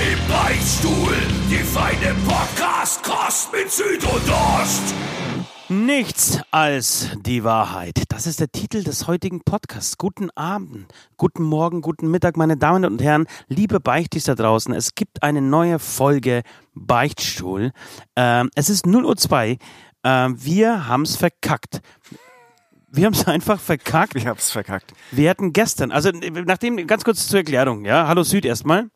Im Beichtstuhl, die feine Podcast-Kost mit Süd und Ost. Nichts als die Wahrheit. Das ist der Titel des heutigen Podcasts. Guten Abend, guten Morgen, guten Mittag, meine Damen und Herren, liebe Beichtis da draußen. Es gibt eine neue Folge Beichtstuhl. Ähm, es ist 0.02 Uhr. Ähm, wir haben's verkackt. Wir haben es einfach verkackt. Ich hab's verkackt. Wir hatten gestern, also nachdem, ganz kurz zur Erklärung, ja. Hallo Süd erstmal.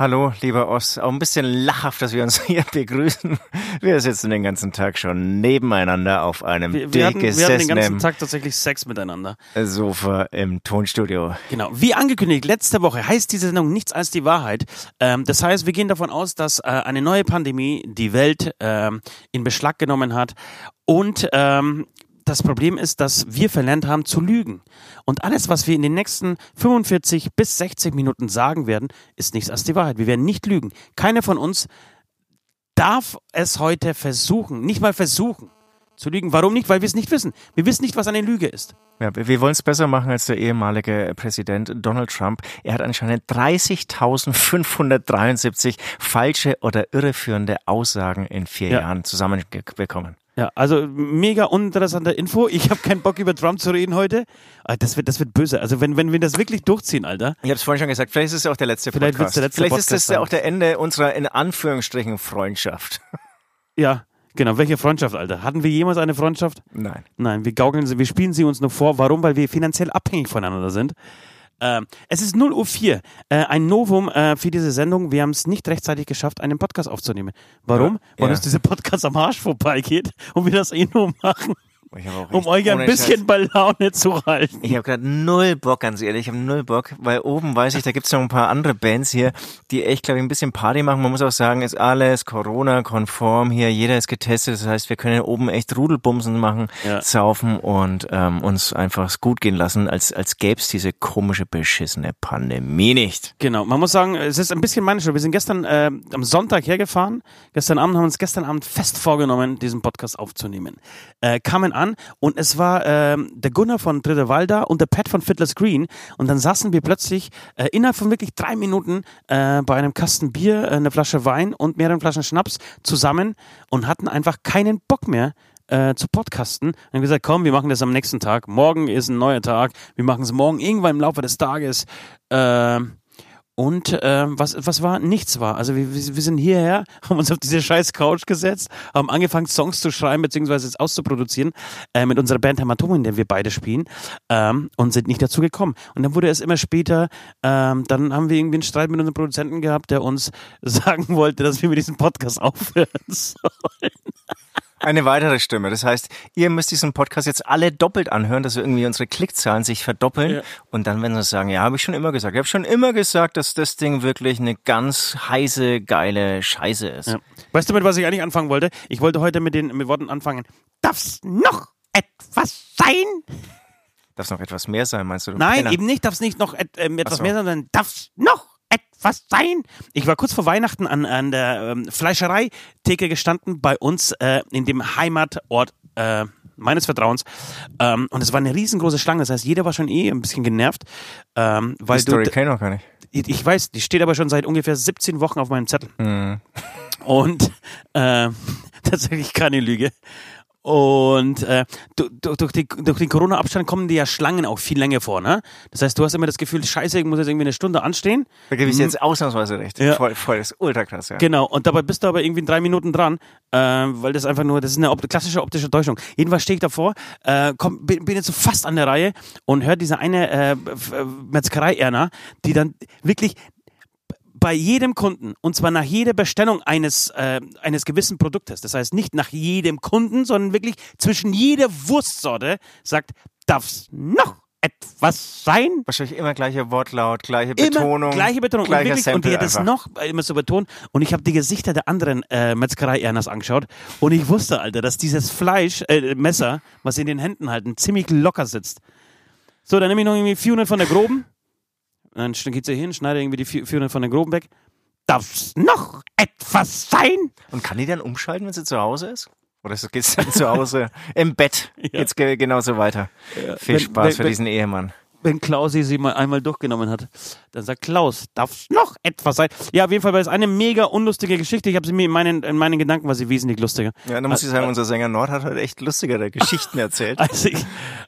Hallo, lieber Ost. Auch ein bisschen lachhaft, dass wir uns hier begrüßen. Wir sitzen den ganzen Tag schon nebeneinander auf einem Wir, wir, hatten, wir hatten den ganzen gesessenen Tag tatsächlich Sex miteinander. Sofa im Tonstudio. Genau. Wie angekündigt, letzte Woche heißt diese Sendung nichts als die Wahrheit. Ähm, das heißt, wir gehen davon aus, dass äh, eine neue Pandemie die Welt ähm, in Beschlag genommen hat und ähm, das Problem ist, dass wir verlernt haben zu lügen. Und alles, was wir in den nächsten 45 bis 60 Minuten sagen werden, ist nichts als die Wahrheit. Wir werden nicht lügen. Keiner von uns darf es heute versuchen, nicht mal versuchen zu lügen. Warum nicht? Weil wir es nicht wissen. Wir wissen nicht, was eine Lüge ist. Ja, wir wollen es besser machen als der ehemalige Präsident Donald Trump. Er hat anscheinend 30.573 falsche oder irreführende Aussagen in vier Ja. Jahren zusammenbekommen. Ja, also mega uninteressante Info. Ich habe keinen Bock über Trump zu reden heute. Ah, Das wird, das wird böse. Also wenn, wenn wir das wirklich durchziehen, Alter. Ich habe es vorhin schon gesagt, vielleicht ist es auch der letzte Vielleicht Podcast. der letzte vielleicht Podcast ist das ja auch der Ende unserer in Anführungsstrichen Freundschaft. Ja, genau. Welche Freundschaft, Alter? Hatten wir jemals eine Freundschaft? Nein. Nein, wir gaukeln sie, wir spielen sie uns nur vor. Warum? Weil wir finanziell abhängig voneinander sind. Ähm, es ist 0 Uhr 4. Äh, ein Novum äh, für diese Sendung. Wir haben es nicht rechtzeitig geschafft, einen Podcast aufzunehmen. Warum? Ja, Weil ja. uns dieser Podcast am Arsch vorbeigeht und wir das eh nur machen, um euch ein bisschen Scheiß- bei Laune zu halten. Ich habe gerade null Bock, ganz ehrlich. Ich habe null Bock, weil oben weiß ich, da gibt's noch ein paar andere Bands hier, die echt, glaube ich, ein bisschen Party machen. Man muss auch sagen, ist alles Corona-konform hier. Jeder ist getestet. Das heißt, wir können oben echt Rudelbumsen machen, Ja. saufen und ähm, uns einfach gut gehen lassen, als, als gäb's diese komische, beschissene Pandemie nicht. Genau, man muss sagen, es ist ein bisschen meine Schuld. Wir sind gestern äh, am Sonntag hergefahren. Gestern Abend haben wir uns gestern Abend fest vorgenommen, diesen Podcast aufzunehmen. Äh, kamen an und es war ähm, der Gunnar von Dritte Walda und der Pat von Fiddler's Green. Und dann saßen wir plötzlich äh, innerhalb von wirklich drei Minuten äh, bei einem Kasten Bier, äh, einer Flasche Wein und mehreren Flaschen Schnaps zusammen und hatten einfach keinen Bock mehr äh, zu podcasten. Und haben gesagt, komm, wir machen das am nächsten Tag. Morgen ist ein neuer Tag. Wir machen es morgen irgendwann im Laufe des Tages. Ähm, und ähm, was, was war? Nichts war. Also wir, wir wir sind hierher, haben uns auf diese scheiß Couch gesetzt, haben angefangen Songs zu schreiben beziehungsweise es auszuproduzieren äh, mit unserer Band Hämatom, in der wir beide spielen ähm, und sind nicht dazu gekommen. Und dann wurde es immer später, ähm, dann haben wir irgendwie einen Streit mit unserem Produzenten gehabt, der uns sagen wollte, dass wir mit diesem Podcast aufhören sollen. Eine weitere Stimme. Das heißt, ihr müsst diesen Podcast jetzt alle doppelt anhören, dass irgendwie unsere Klickzahlen sich verdoppeln. Ja. Und dann werden sie sagen, ja, habe ich schon immer gesagt. Ich habe schon immer gesagt, dass das Ding wirklich eine ganz heiße, geile Scheiße ist. Ja. Weißt du, mit was ich eigentlich anfangen wollte? Ich wollte heute mit den mit Worten anfangen. Darf's noch etwas sein? Darf es noch etwas mehr sein, meinst du? du Nein, Penner? eben nicht, darf es nicht noch et, ähm, etwas so. mehr sein, sondern darf es noch etwas sein. Ich war kurz vor Weihnachten an, an der ähm, Fleischereitheke gestanden bei uns äh, in dem Heimatort äh, meines Vertrauens ähm, und es war eine riesengroße Schlange. Das heißt, jeder war schon eh ein bisschen genervt, ähm, weil Die Story du, kenn ich noch gar nicht. ich, ich weiß, die steht aber schon seit ungefähr 17 Wochen auf meinem Zettel. Mhm. Und äh, tatsächlich keine Lüge. Und äh, du, du, durch, die, durch den Corona-Abstand kommen dir ja Schlangen auch viel länger vor, ne? Das heißt, du hast immer das Gefühl, scheiße, ich muss jetzt irgendwie eine Stunde anstehen. Da gebe ich dir jetzt ausnahmsweise recht. Ja. Voll, voll, das ist ultra krass, ja. Genau, und dabei bist du aber irgendwie in drei Minuten dran, äh, weil das einfach nur, das ist eine op klassische optische Täuschung. Jedenfalls stehe ich davor, äh, komm, bin, bin jetzt so fast an der Reihe und höre diese eine äh, äh, Metzgerei-Erna, die dann wirklich bei jedem Kunden und zwar nach jeder Bestellung eines, äh, eines gewissen Produktes, das heißt nicht nach jedem Kunden, sondern wirklich zwischen jeder Wurstsorte sagt, darf's noch etwas sein? Wahrscheinlich immer gleicher Wortlaut, gleiche Betonung. Immer gleiche Betonung. Und, gleicher wirklich, und die Sample hat es noch immer so betont. Und ich habe die Gesichter der anderen äh, Metzgerei-Erners angeschaut. Und ich wusste, Alter, dass dieses Fleisch, äh, Messer, was sie in den Händen halten, ziemlich locker sitzt. So, dann nehme ich noch irgendwie 400 von der groben. Dann geht sie hin, schneide irgendwie die 400 von der groben weg. Darf's noch etwas sein? Und kann die dann umschalten, wenn sie zu Hause ist? Oder ist- geht's dann zu Hause im Bett? Jetzt ge- genauso weiter. Viel Wenn- Spaß wenn- für wenn- diesen Ehemann. Wenn Klausi sie mal einmal durchgenommen hat. Dann sagt Klaus, darf's noch etwas sein? Ja, auf jeden Fall war es eine mega unlustige Geschichte. Ich habe sie mir in meinen, in meinen Gedanken war sie wesentlich lustiger. Ja, dann muss ich sagen, unser Sänger Nord hat heute echt lustigere Geschichten erzählt. Als ich,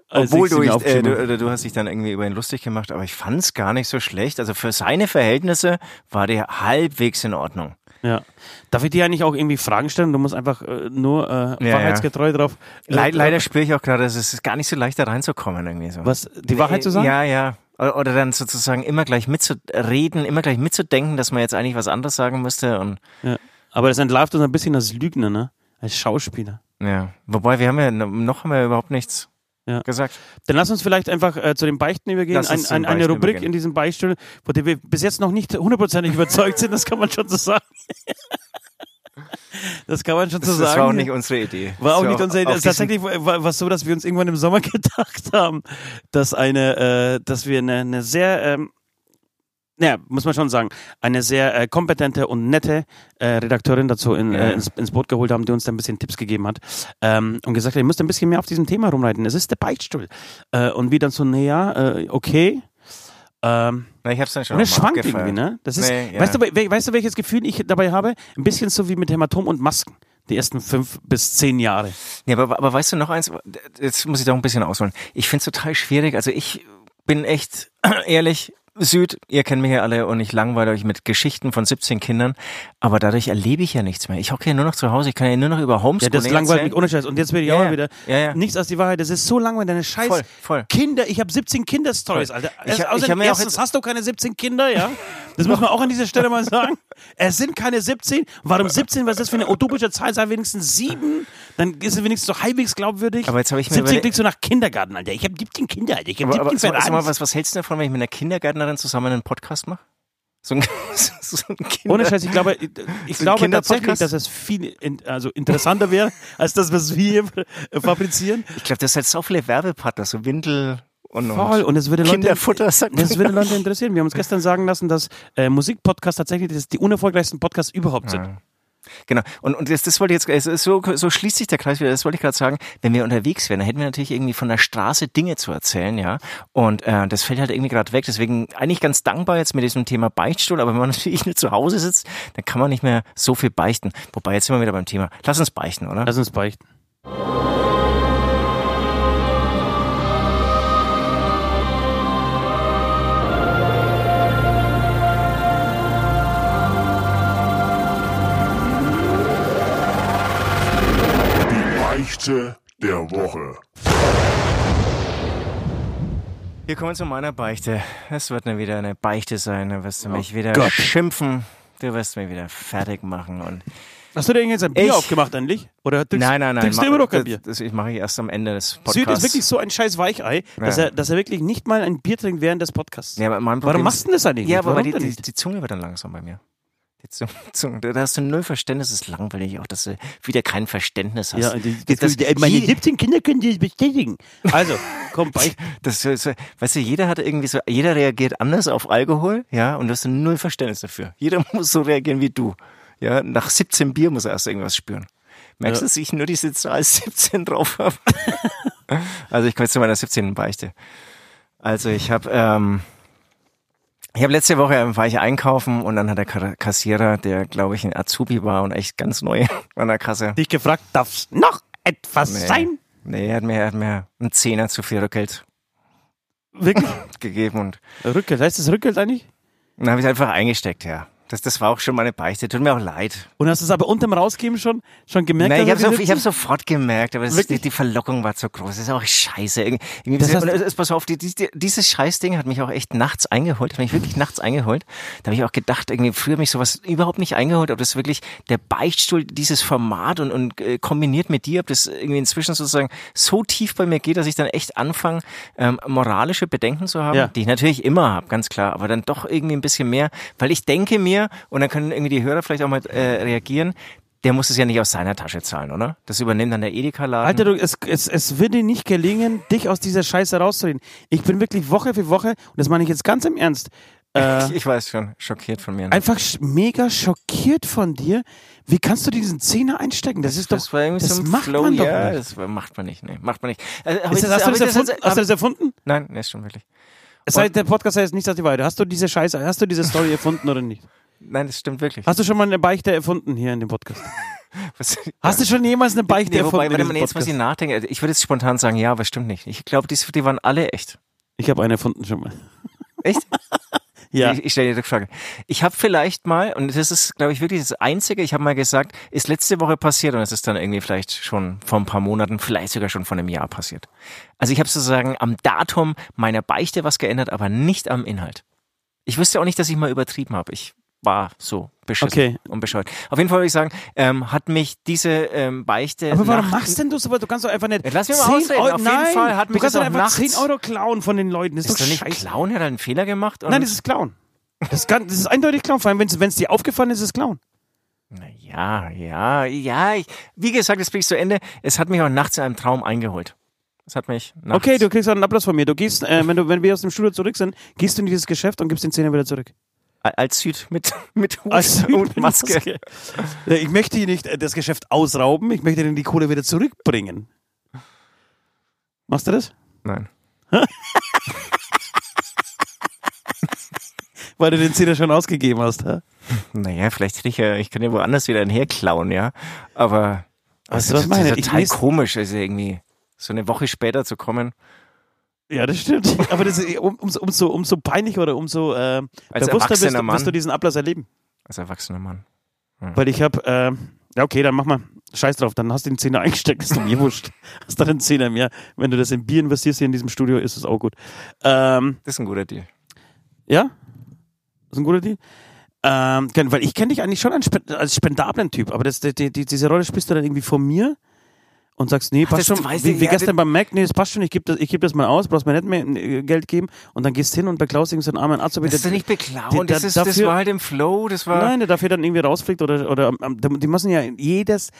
als Obwohl du, ich, äh, du, du hast dich dann irgendwie über ihn lustig gemacht, aber ich fand es gar nicht so schlecht. Also für seine Verhältnisse war der halbwegs in Ordnung. Ja. Darf ich dir eigentlich auch irgendwie Fragen stellen? Du musst einfach äh, nur äh, Ja, wahrheitsgetreu drauf. äh, Le leider spüre ich auch gerade, es ist gar nicht so leicht da reinzukommen irgendwie so. Was, die Wahrheit zu sagen? Ja, ja. Oder oder dann sozusagen immer gleich mitzureden, immer gleich mitzudenken, dass man jetzt eigentlich was anderes sagen müsste und ja. Aber das entlarvt uns ein bisschen als Lügner, ne? Als Schauspieler. ja. Wobei wir haben ja noch haben wir überhaupt nichts Ja. gesagt. Dann lass uns vielleicht einfach äh, zu den Beichten übergehen. Ein, ein, eine Beichten Rubrik übergehen. in diesem Beichtstuhl, von der wir bis jetzt noch nicht hundertprozentig überzeugt sind, das kann man schon so sagen. das kann man schon so Das, sagen. das war auch nicht unsere Idee. War auch Das nicht unsere Idee. Tatsächlich war es so, dass wir uns irgendwann im Sommer gedacht haben, dass eine, äh, dass wir eine, eine sehr, ähm, ja, muss man schon sagen, eine sehr äh, kompetente und nette äh, Redakteurin dazu in, äh, ins, ins Boot geholt haben, die uns da ein bisschen Tipps gegeben hat ähm, und gesagt hat, ihr müsst ein bisschen mehr auf diesem Thema rumreiten. Es ist der Beichtstuhl. Äh, und wir dann so, naja, äh, okay. Ähm, Na, ich hab's dann schon und es schwankt irgendwie, ne? Das ist, Nee, ja. weißt, du, we- weißt du, welches Gefühl ich dabei habe? Ein bisschen so wie mit Hämatom und Masken. Die ersten fünf bis zehn Jahre. Ja, aber, aber weißt du noch eins, jetzt muss ich doch ein bisschen ausholen. Ich find's total schwierig. Also ich bin echt ehrlich, Süd, ihr kennt mich ja alle und ich langweile euch mit Geschichten von 17 Kindern, aber dadurch erlebe ich ja nichts mehr. Ich hocke ja nur noch zu Hause, ich kann ja nur noch über Ja, Homeschooling das langweilt mich ohne Scheiß. Und jetzt werde ich Ja, auch ja. mal wieder Ja, ja. nichts als die Wahrheit. Das ist so langweilig, deine scheiß Voll, voll. Kinder. Ich habe 17 Kinderstories, Alter. Ich hab- Außerdem ich erstens hast du keine 17 Kinder, ja? Das muss man auch an dieser Stelle mal sagen. Es sind keine 17. Warum 17? Was ist das für eine utopische Zahl? Sei wenigstens sieben. Dann ist es wenigstens so halbwegs glaubwürdig. Aber jetzt habe ich mir 17 überlegt- klingt so nach Kindergarten, Alter. Ich habe 17 Kinder, Alter. Ich habe Aber, 17 aber sag, sag mal, was, was hältst du davon, wenn ich mit einer Kindergärtnerin zusammen einen Podcast mache? So ein, so ein Kinder Ohne Scheiß, ich glaube, ich, ich ein glaube tatsächlich, dass es viel in, also interessanter wäre, als das, was wir hier äh, fabrizieren. Ich glaube, das hat so viele Werbepartner, so Windel und, Voll. Und es würde Leute, Kinderfutter, sagt das würde Leute interessieren. Wir haben uns gestern sagen lassen, dass äh, Musikpodcasts tatsächlich die unerfolgreichsten Podcasts überhaupt sind. Genau. Und, und das, das wollte ich jetzt, ist so, so schließt sich der Kreis wieder, das wollte ich gerade sagen, wenn wir unterwegs wären, dann hätten wir natürlich irgendwie von der Straße Dinge zu erzählen, ja. Und äh, das fällt halt irgendwie gerade weg. Deswegen eigentlich ganz dankbar jetzt mit diesem Thema Beichtstuhl, aber wenn man natürlich nur zu Hause sitzt, dann kann man nicht mehr so viel beichten. Wobei, jetzt sind wir wieder beim Thema. Lass uns beichten, oder? Lass uns beichten. Beichte der Woche. Wir kommen zu meiner Beichte. Es wird mir wieder eine Beichte sein. Da wirst du mich wieder Gott. schimpfen. Du wirst mich wieder fertig machen und Hast du dir jetzt ein Bier Ich- aufgemacht endlich? Oder trinkst, nein, nein, nein. trinkst du immer noch kein das, Bier? Das, ich mache ich erst am Ende des Podcasts. Süd ist wirklich so ein scheiß Weichei, dass, Ja. er, dass er wirklich nicht mal ein Bier trinkt während des Podcasts. Ja, aber mein Warum machst du denn das eigentlich Ja, nicht? aber die, die, die Zunge wird dann langsam bei mir. Da hast du null Verständnis, das ist langweilig auch, dass du wieder kein Verständnis hast. Ja, die, das, das, das, meine je- 17 Kinder können dir bestätigen. Also, komm, beicht. das, so- weißt du, jeder hat irgendwie so, jeder reagiert anders auf Alkohol, ja, und du hast null Verständnis dafür. Jeder muss so reagieren wie du. Ja, nach 17 Bier muss er erst irgendwas spüren. Merkst du, Ja. dass ich nur diese Zahl 17 drauf habe? also ich komme jetzt zu meiner 17. Beichte. Also ich habe ähm, ich habe letzte Woche war ich einkaufen und dann hat der Ka- Kassierer, der glaube ich ein Azubi war und echt ganz neu an der Kasse. Dich gefragt, darf's noch etwas Nee. sein? Nee, er hat mir, er hat mir einen Zehner zu viel Rückgeld Wirklich? gegeben und Rückgeld, heißt das Rückgeld eigentlich? dann habe ich einfach eingesteckt, ja. Das, das war auch schon meine Beichte. Tut mir auch leid. Und hast du es aber unterm Rausgeben schon, schon gemerkt? Nein, ich habe so, ich hab sofort gemerkt, aber das, die, die Verlockung war zu groß. Das ist auch scheiße. Irgendwie, Das heißt- es ist, pass auf, die, die, dieses Scheißding hat mich auch echt nachts eingeholt. Hat mich wirklich nachts eingeholt. Da habe ich auch gedacht, irgendwie früher mich sowas überhaupt nicht eingeholt, ob das wirklich der Beichtstuhl, dieses Format und, und äh, kombiniert mit dir, ob das irgendwie inzwischen sozusagen so tief bei mir geht, dass ich dann echt anfange, ähm, moralische Bedenken zu haben, Ja. die ich natürlich immer habe, ganz klar, aber dann doch irgendwie ein bisschen mehr, weil ich denke mir, und dann können irgendwie die Hörer vielleicht auch mal äh, reagieren, der muss es ja nicht aus seiner Tasche zahlen, oder? Das übernimmt dann der Edeka-Laden. Alter, du, es, es, es wird dir nicht gelingen, dich aus dieser Scheiße rauszureden. Ich bin wirklich Woche für Woche, und das meine ich jetzt ganz im Ernst, äh, ich, ich weiß schon, schockiert von mir. einfach sch mega schockiert von dir. Wie kannst du diesen Zehner einstecken? Das ist doch, das war irgendwie das so ein macht Flow, man doch ja, nicht. das macht man nicht, nee, macht man nicht. Hab Ist ich das, hast, du das erfunden? hab- hast du das erfunden? Nein, nee, ist schon wirklich. Es sei, der Podcast heißt nicht, dass die Weide. Hast du diese Scheiße, hast du diese Story erfunden oder nicht? Nein, das stimmt wirklich. Hast du schon mal eine Beichte erfunden hier in dem Podcast? Was, Hast du schon jemals eine Beichte nee, erfunden wobei, warte mal, jetzt muss ich Podcast? nachdenken. Ich würde jetzt spontan sagen, ja, aber stimmt nicht. Ich glaube, die, die waren alle echt. Ich habe eine erfunden schon mal. Echt? Ja. Ich, ich stelle dir die Frage. Ich habe vielleicht mal, und das ist, glaube ich, wirklich das Einzige, ich habe mal gesagt, ist letzte Woche passiert und es ist dann irgendwie vielleicht schon vor ein paar Monaten, vielleicht sogar schon vor einem Jahr passiert. Also ich habe sozusagen am Datum meiner Beichte was geändert, aber nicht am Inhalt. Ich wüsste auch nicht, dass ich mal übertrieben habe. Ich war so beschissen Okay. und bescheuert. Auf jeden Fall würde ich sagen, ähm, hat mich diese ähm, Beichte. Aber warum machst denn du sowas? Du kannst doch einfach nicht. Ja, lass mich mal 10 ausreden. Euro, Auf jeden nein, Fall hat du mich kannst das doch einfach nachts- 10 Euro klauen von den Leuten. Das ist, Ist doch nicht scheiße. Clown, hat er einen Fehler gemacht? Nein, das ist Clown. Das, kann, das ist eindeutig Clown. Vor allem, wenn es dir aufgefallen ist, ist es Clown. Na ja, ja, ja. Ich, wie gesagt, jetzt bin ich zu Ende. Es hat mich auch nachts in einem Traum eingeholt. Es hat mich nachts. Okay, du kriegst einen Applaus von mir. Du gehst, äh, wenn, du, wenn wir aus dem Studio zurück sind, gehst du in dieses Geschäft und gibst den Zehner wieder zurück. Als Süd mit mit Hut Als Süd und Maske. Maske. Ich möchte hier nicht äh, das Geschäft ausrauben, ich möchte dir die Kohle wieder zurückbringen. Machst du das? Nein. Weil du den Zehner schon ausgegeben hast. Hä? Naja, vielleicht hätte ich ja, ich kann ja woanders wieder herklauen, ja. Aber du, das ich meine? ist Ich total lese- komisch, also irgendwie so eine Woche später zu kommen. Ja, das stimmt. Aber das ist um, umso, umso, umso peinlich oder umso äh, Als bewusster bist, Mann. wirst du diesen Ablass erleben. Als erwachsener Mann. Weil ich habe, äh, ja okay, dann mach mal. Scheiß drauf, dann hast du den Zehner eingesteckt, ist doch mir wurscht. Hast dann einen Zehner mehr. Wenn du das in Bier investierst hier in diesem Studio, ist es auch gut. Ähm, Das ist ein guter Deal. ja? ist ein guter Deal. Ähm, weil ich kenne dich eigentlich schon als, spe als spendablen Typ, aber das, die, die, diese Rolle spielst du dann irgendwie von mir und sagst, nee, passt das schon, wie, wie ja, gestern beim Mac, nee, das passt schon, ich gebe das, ich geb das mal aus, brauchst mir nicht mehr äh, Geld geben und dann gehst hin und beklaust irgendeinen armen Azubi. Das ist der- doch nicht beklauen, die- das, da- ist, das dafür- war halt im Flow, das war... Nein, der dafür dann irgendwie rausfliegt oder, oder ähm, die müssen ja jedes,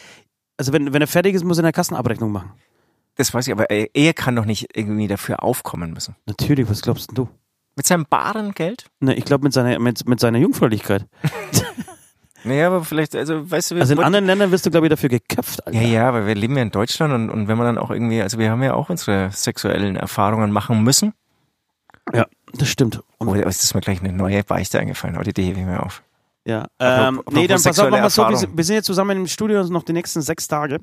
also wenn, wenn er fertig ist, muss er eine Kassenabrechnung machen. Das weiß ich, aber er, er kann doch nicht irgendwie dafür aufkommen müssen. Natürlich, was glaubst denn du? Mit seinem baren Geld? Ne, ich glaube mit seiner, mit, mit seiner Jungfräulichkeit. Naja, aber vielleicht, also weißt du, Also in anderen Ländern wirst du, glaube ich, dafür geköpft, Alter. Ja, ja, aber wir leben ja in Deutschland und, und wenn man dann auch irgendwie, also wir haben ja auch unsere sexuellen Erfahrungen machen müssen. Ja, das stimmt. Und, Oh, jetzt ist mir gleich eine neue Beichte eingefallen, aber die hebe ich mir auf. ja. Apropos- Ähm, nee, apropos dann pass auf, machen wir so, wir sind, jetzt zusammen im Studio also noch die nächsten sechs Tage.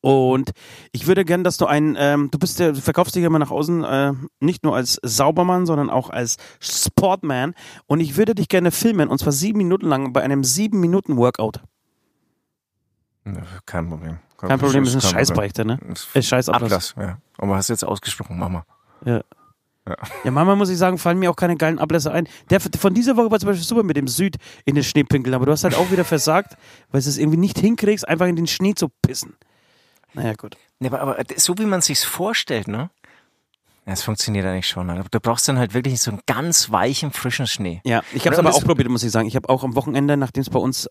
Und ich würde gern, dass du ein, ähm, du bist ja, du verkaufst dich ja immer nach außen, äh, nicht nur als Saubermann, sondern auch als Sportman. Und ich würde dich gerne filmen, und zwar sieben Minuten lang bei einem sieben Minuten Workout. Kein Problem. Kein Problem, das ist kein Scheißbeichte, ne? Problem. Äh, Scheiß Ablass. Ja. Aber hast du jetzt ausgesprochen, Mama. Ja. Ja, manchmal muss ich sagen, fallen mir auch keine geilen Ablässe ein. Der von dieser Woche war zum Beispiel super mit dem Süd in den Schnee pinkeln, aber du hast halt auch wieder versagt, weil du es irgendwie nicht hinkriegst, einfach in den Schnee zu pissen. Naja, gut. Nee, aber, aber so wie man sich's vorstellt, ne? Ja, es funktioniert eigentlich schon. Aber du brauchst dann halt wirklich so einen ganz weichen, frischen Schnee. Ja, ich habe es aber auch probiert, muss ich sagen. Ich habe auch am Wochenende, nachdem es bei uns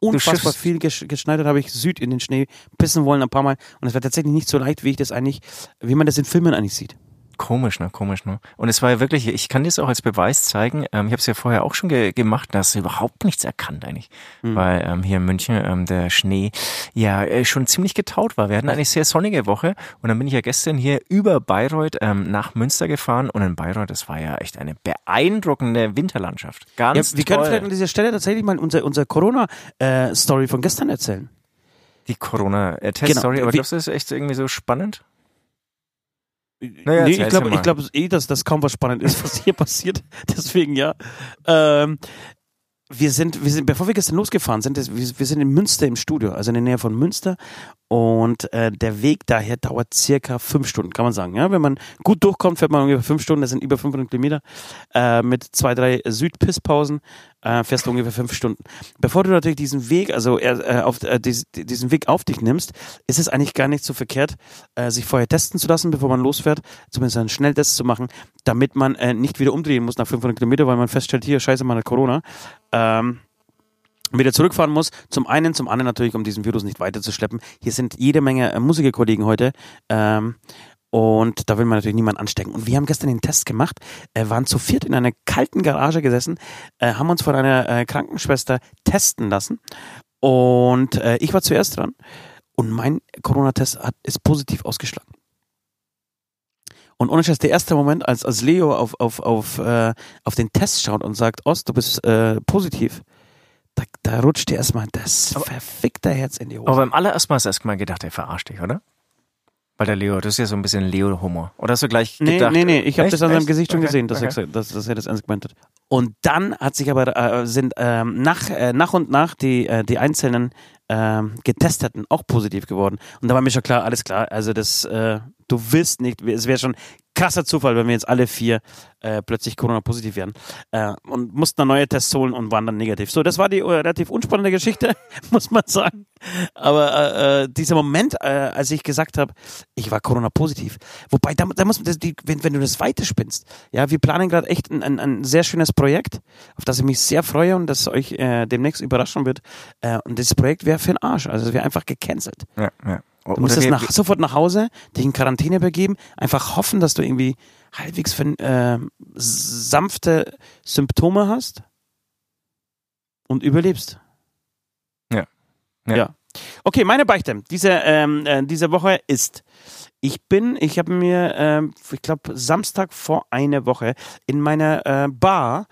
unfassbar viel gesch geschneit hat, habe ich Süd in den Schnee pissen wollen ein paar Mal. Und es war tatsächlich nicht so leicht, wie ich das eigentlich, wie man das in Filmen eigentlich sieht. Komisch, ne? Komisch, ne? Und es war ja wirklich, ich kann dir das auch als Beweis zeigen. Ähm, ich habe es ja vorher auch schon ge gemacht, da hast du überhaupt nichts erkannt eigentlich. Weil ähm, hier in München ähm, der Schnee ja äh, schon ziemlich getaut war. Wir hatten eine sehr sonnige Woche und dann bin ich ja gestern hier über Bayreuth ähm, nach Münster gefahren und in Bayreuth, das war ja echt eine beeindruckende Winterlandschaft. Ja, Ganz wir können toll. vielleicht an dieser Stelle tatsächlich mal unser, unser Corona-Story von gestern erzählen. Die Corona-Test-Story, Genau. aber Wie- glaubst du, das ist echt irgendwie so spannend? Naja, nee, ich glaube ich eh, dass das kaum was spannend ist, was hier passiert. Deswegen ja. Ähm, wir sind, wir sind, bevor wir gestern losgefahren sind, wir, wir sind in Münster im Studio, also in der Nähe von Münster. Und äh, der Weg daher dauert circa fünf Stunden, kann man sagen. Ja, wenn man gut durchkommt, fährt man ungefähr fünf Stunden. Das sind über 500 Kilometer äh, mit zwei, drei Südpisspausen. Äh, fährst du ungefähr fünf Stunden. Bevor du natürlich diesen Weg, also äh, auf äh, diesen Weg auf dich nimmst, ist es eigentlich gar nicht so verkehrt, äh, sich vorher testen zu lassen, bevor man losfährt, zumindest einen Schnelltest zu machen, damit man äh, nicht wieder umdrehen muss nach 500 Kilometer, weil man feststellt, hier Scheiße, man hat Corona. Ähm, wieder zurückfahren muss. Zum einen, zum anderen natürlich, um diesen Virus nicht weiterzuschleppen. Hier sind jede Menge äh, Musikerkollegen heute. Ähm, und da will man natürlich niemanden anstecken. Und wir haben gestern den Test gemacht, äh, waren zu viert in einer kalten Garage gesessen, äh, haben uns von einer äh, Krankenschwester testen lassen. Und äh, ich war zuerst dran. Und mein Corona-Test ist positiv ausgeschlagen. Und ohne Scheiß, der erste Moment, als, als Leo auf, auf, auf, äh, auf den Test schaut und sagt, Ost, du bist äh, positiv, da, da rutscht dir erstmal das verfickte Herz in die Hose. Aber beim allerersten Mal hast du erstmal gedacht, er verarscht dich, oder? Weil der Leo, das ist ja so ein bisschen Leo-Humor. Oder hast du gleich gedacht? Nee, nee, nee, ich habe das an seinem Gesicht schon okay, gesehen, dass, okay. er, dass, dass er das ernst gemeint hat. Und dann hat sich aber, äh, sind ähm, nach, äh, nach und nach die, äh, die einzelnen ähm, Getesteten auch positiv geworden. Und da war mir schon klar, alles klar, also das, äh, du wirst nicht, es wäre schon krasser Zufall, wenn wir jetzt alle vier äh, plötzlich Corona-positiv werden. Äh, und mussten dann neue Tests holen und waren dann negativ. So, das war die äh, relativ unspannende Geschichte, muss man sagen. Aber äh, äh, dieser Moment, äh, als ich gesagt habe, ich war Corona-positiv, wobei da, da muss man, das, die, wenn, wenn du das weiterspinnst, ja, wir planen gerade echt ein, ein, ein sehr schönes Projekt, auf das ich mich sehr freue und das euch demnächst überraschen wird. Und dieses Projekt wäre für den Arsch, also es wäre einfach gecancelt. Ja, ja. Du musst jetzt nach, sofort nach Hause, dich in Quarantäne begeben, einfach hoffen, dass du irgendwie halbwegs äh, sanfte Symptome hast und überlebst. Ja. Ja. ja. Okay, meine Beichte diese, ähm, äh, diese Woche ist, ich bin, ich habe mir, äh, ich glaube, Samstag vor einer Woche in meiner äh, Bar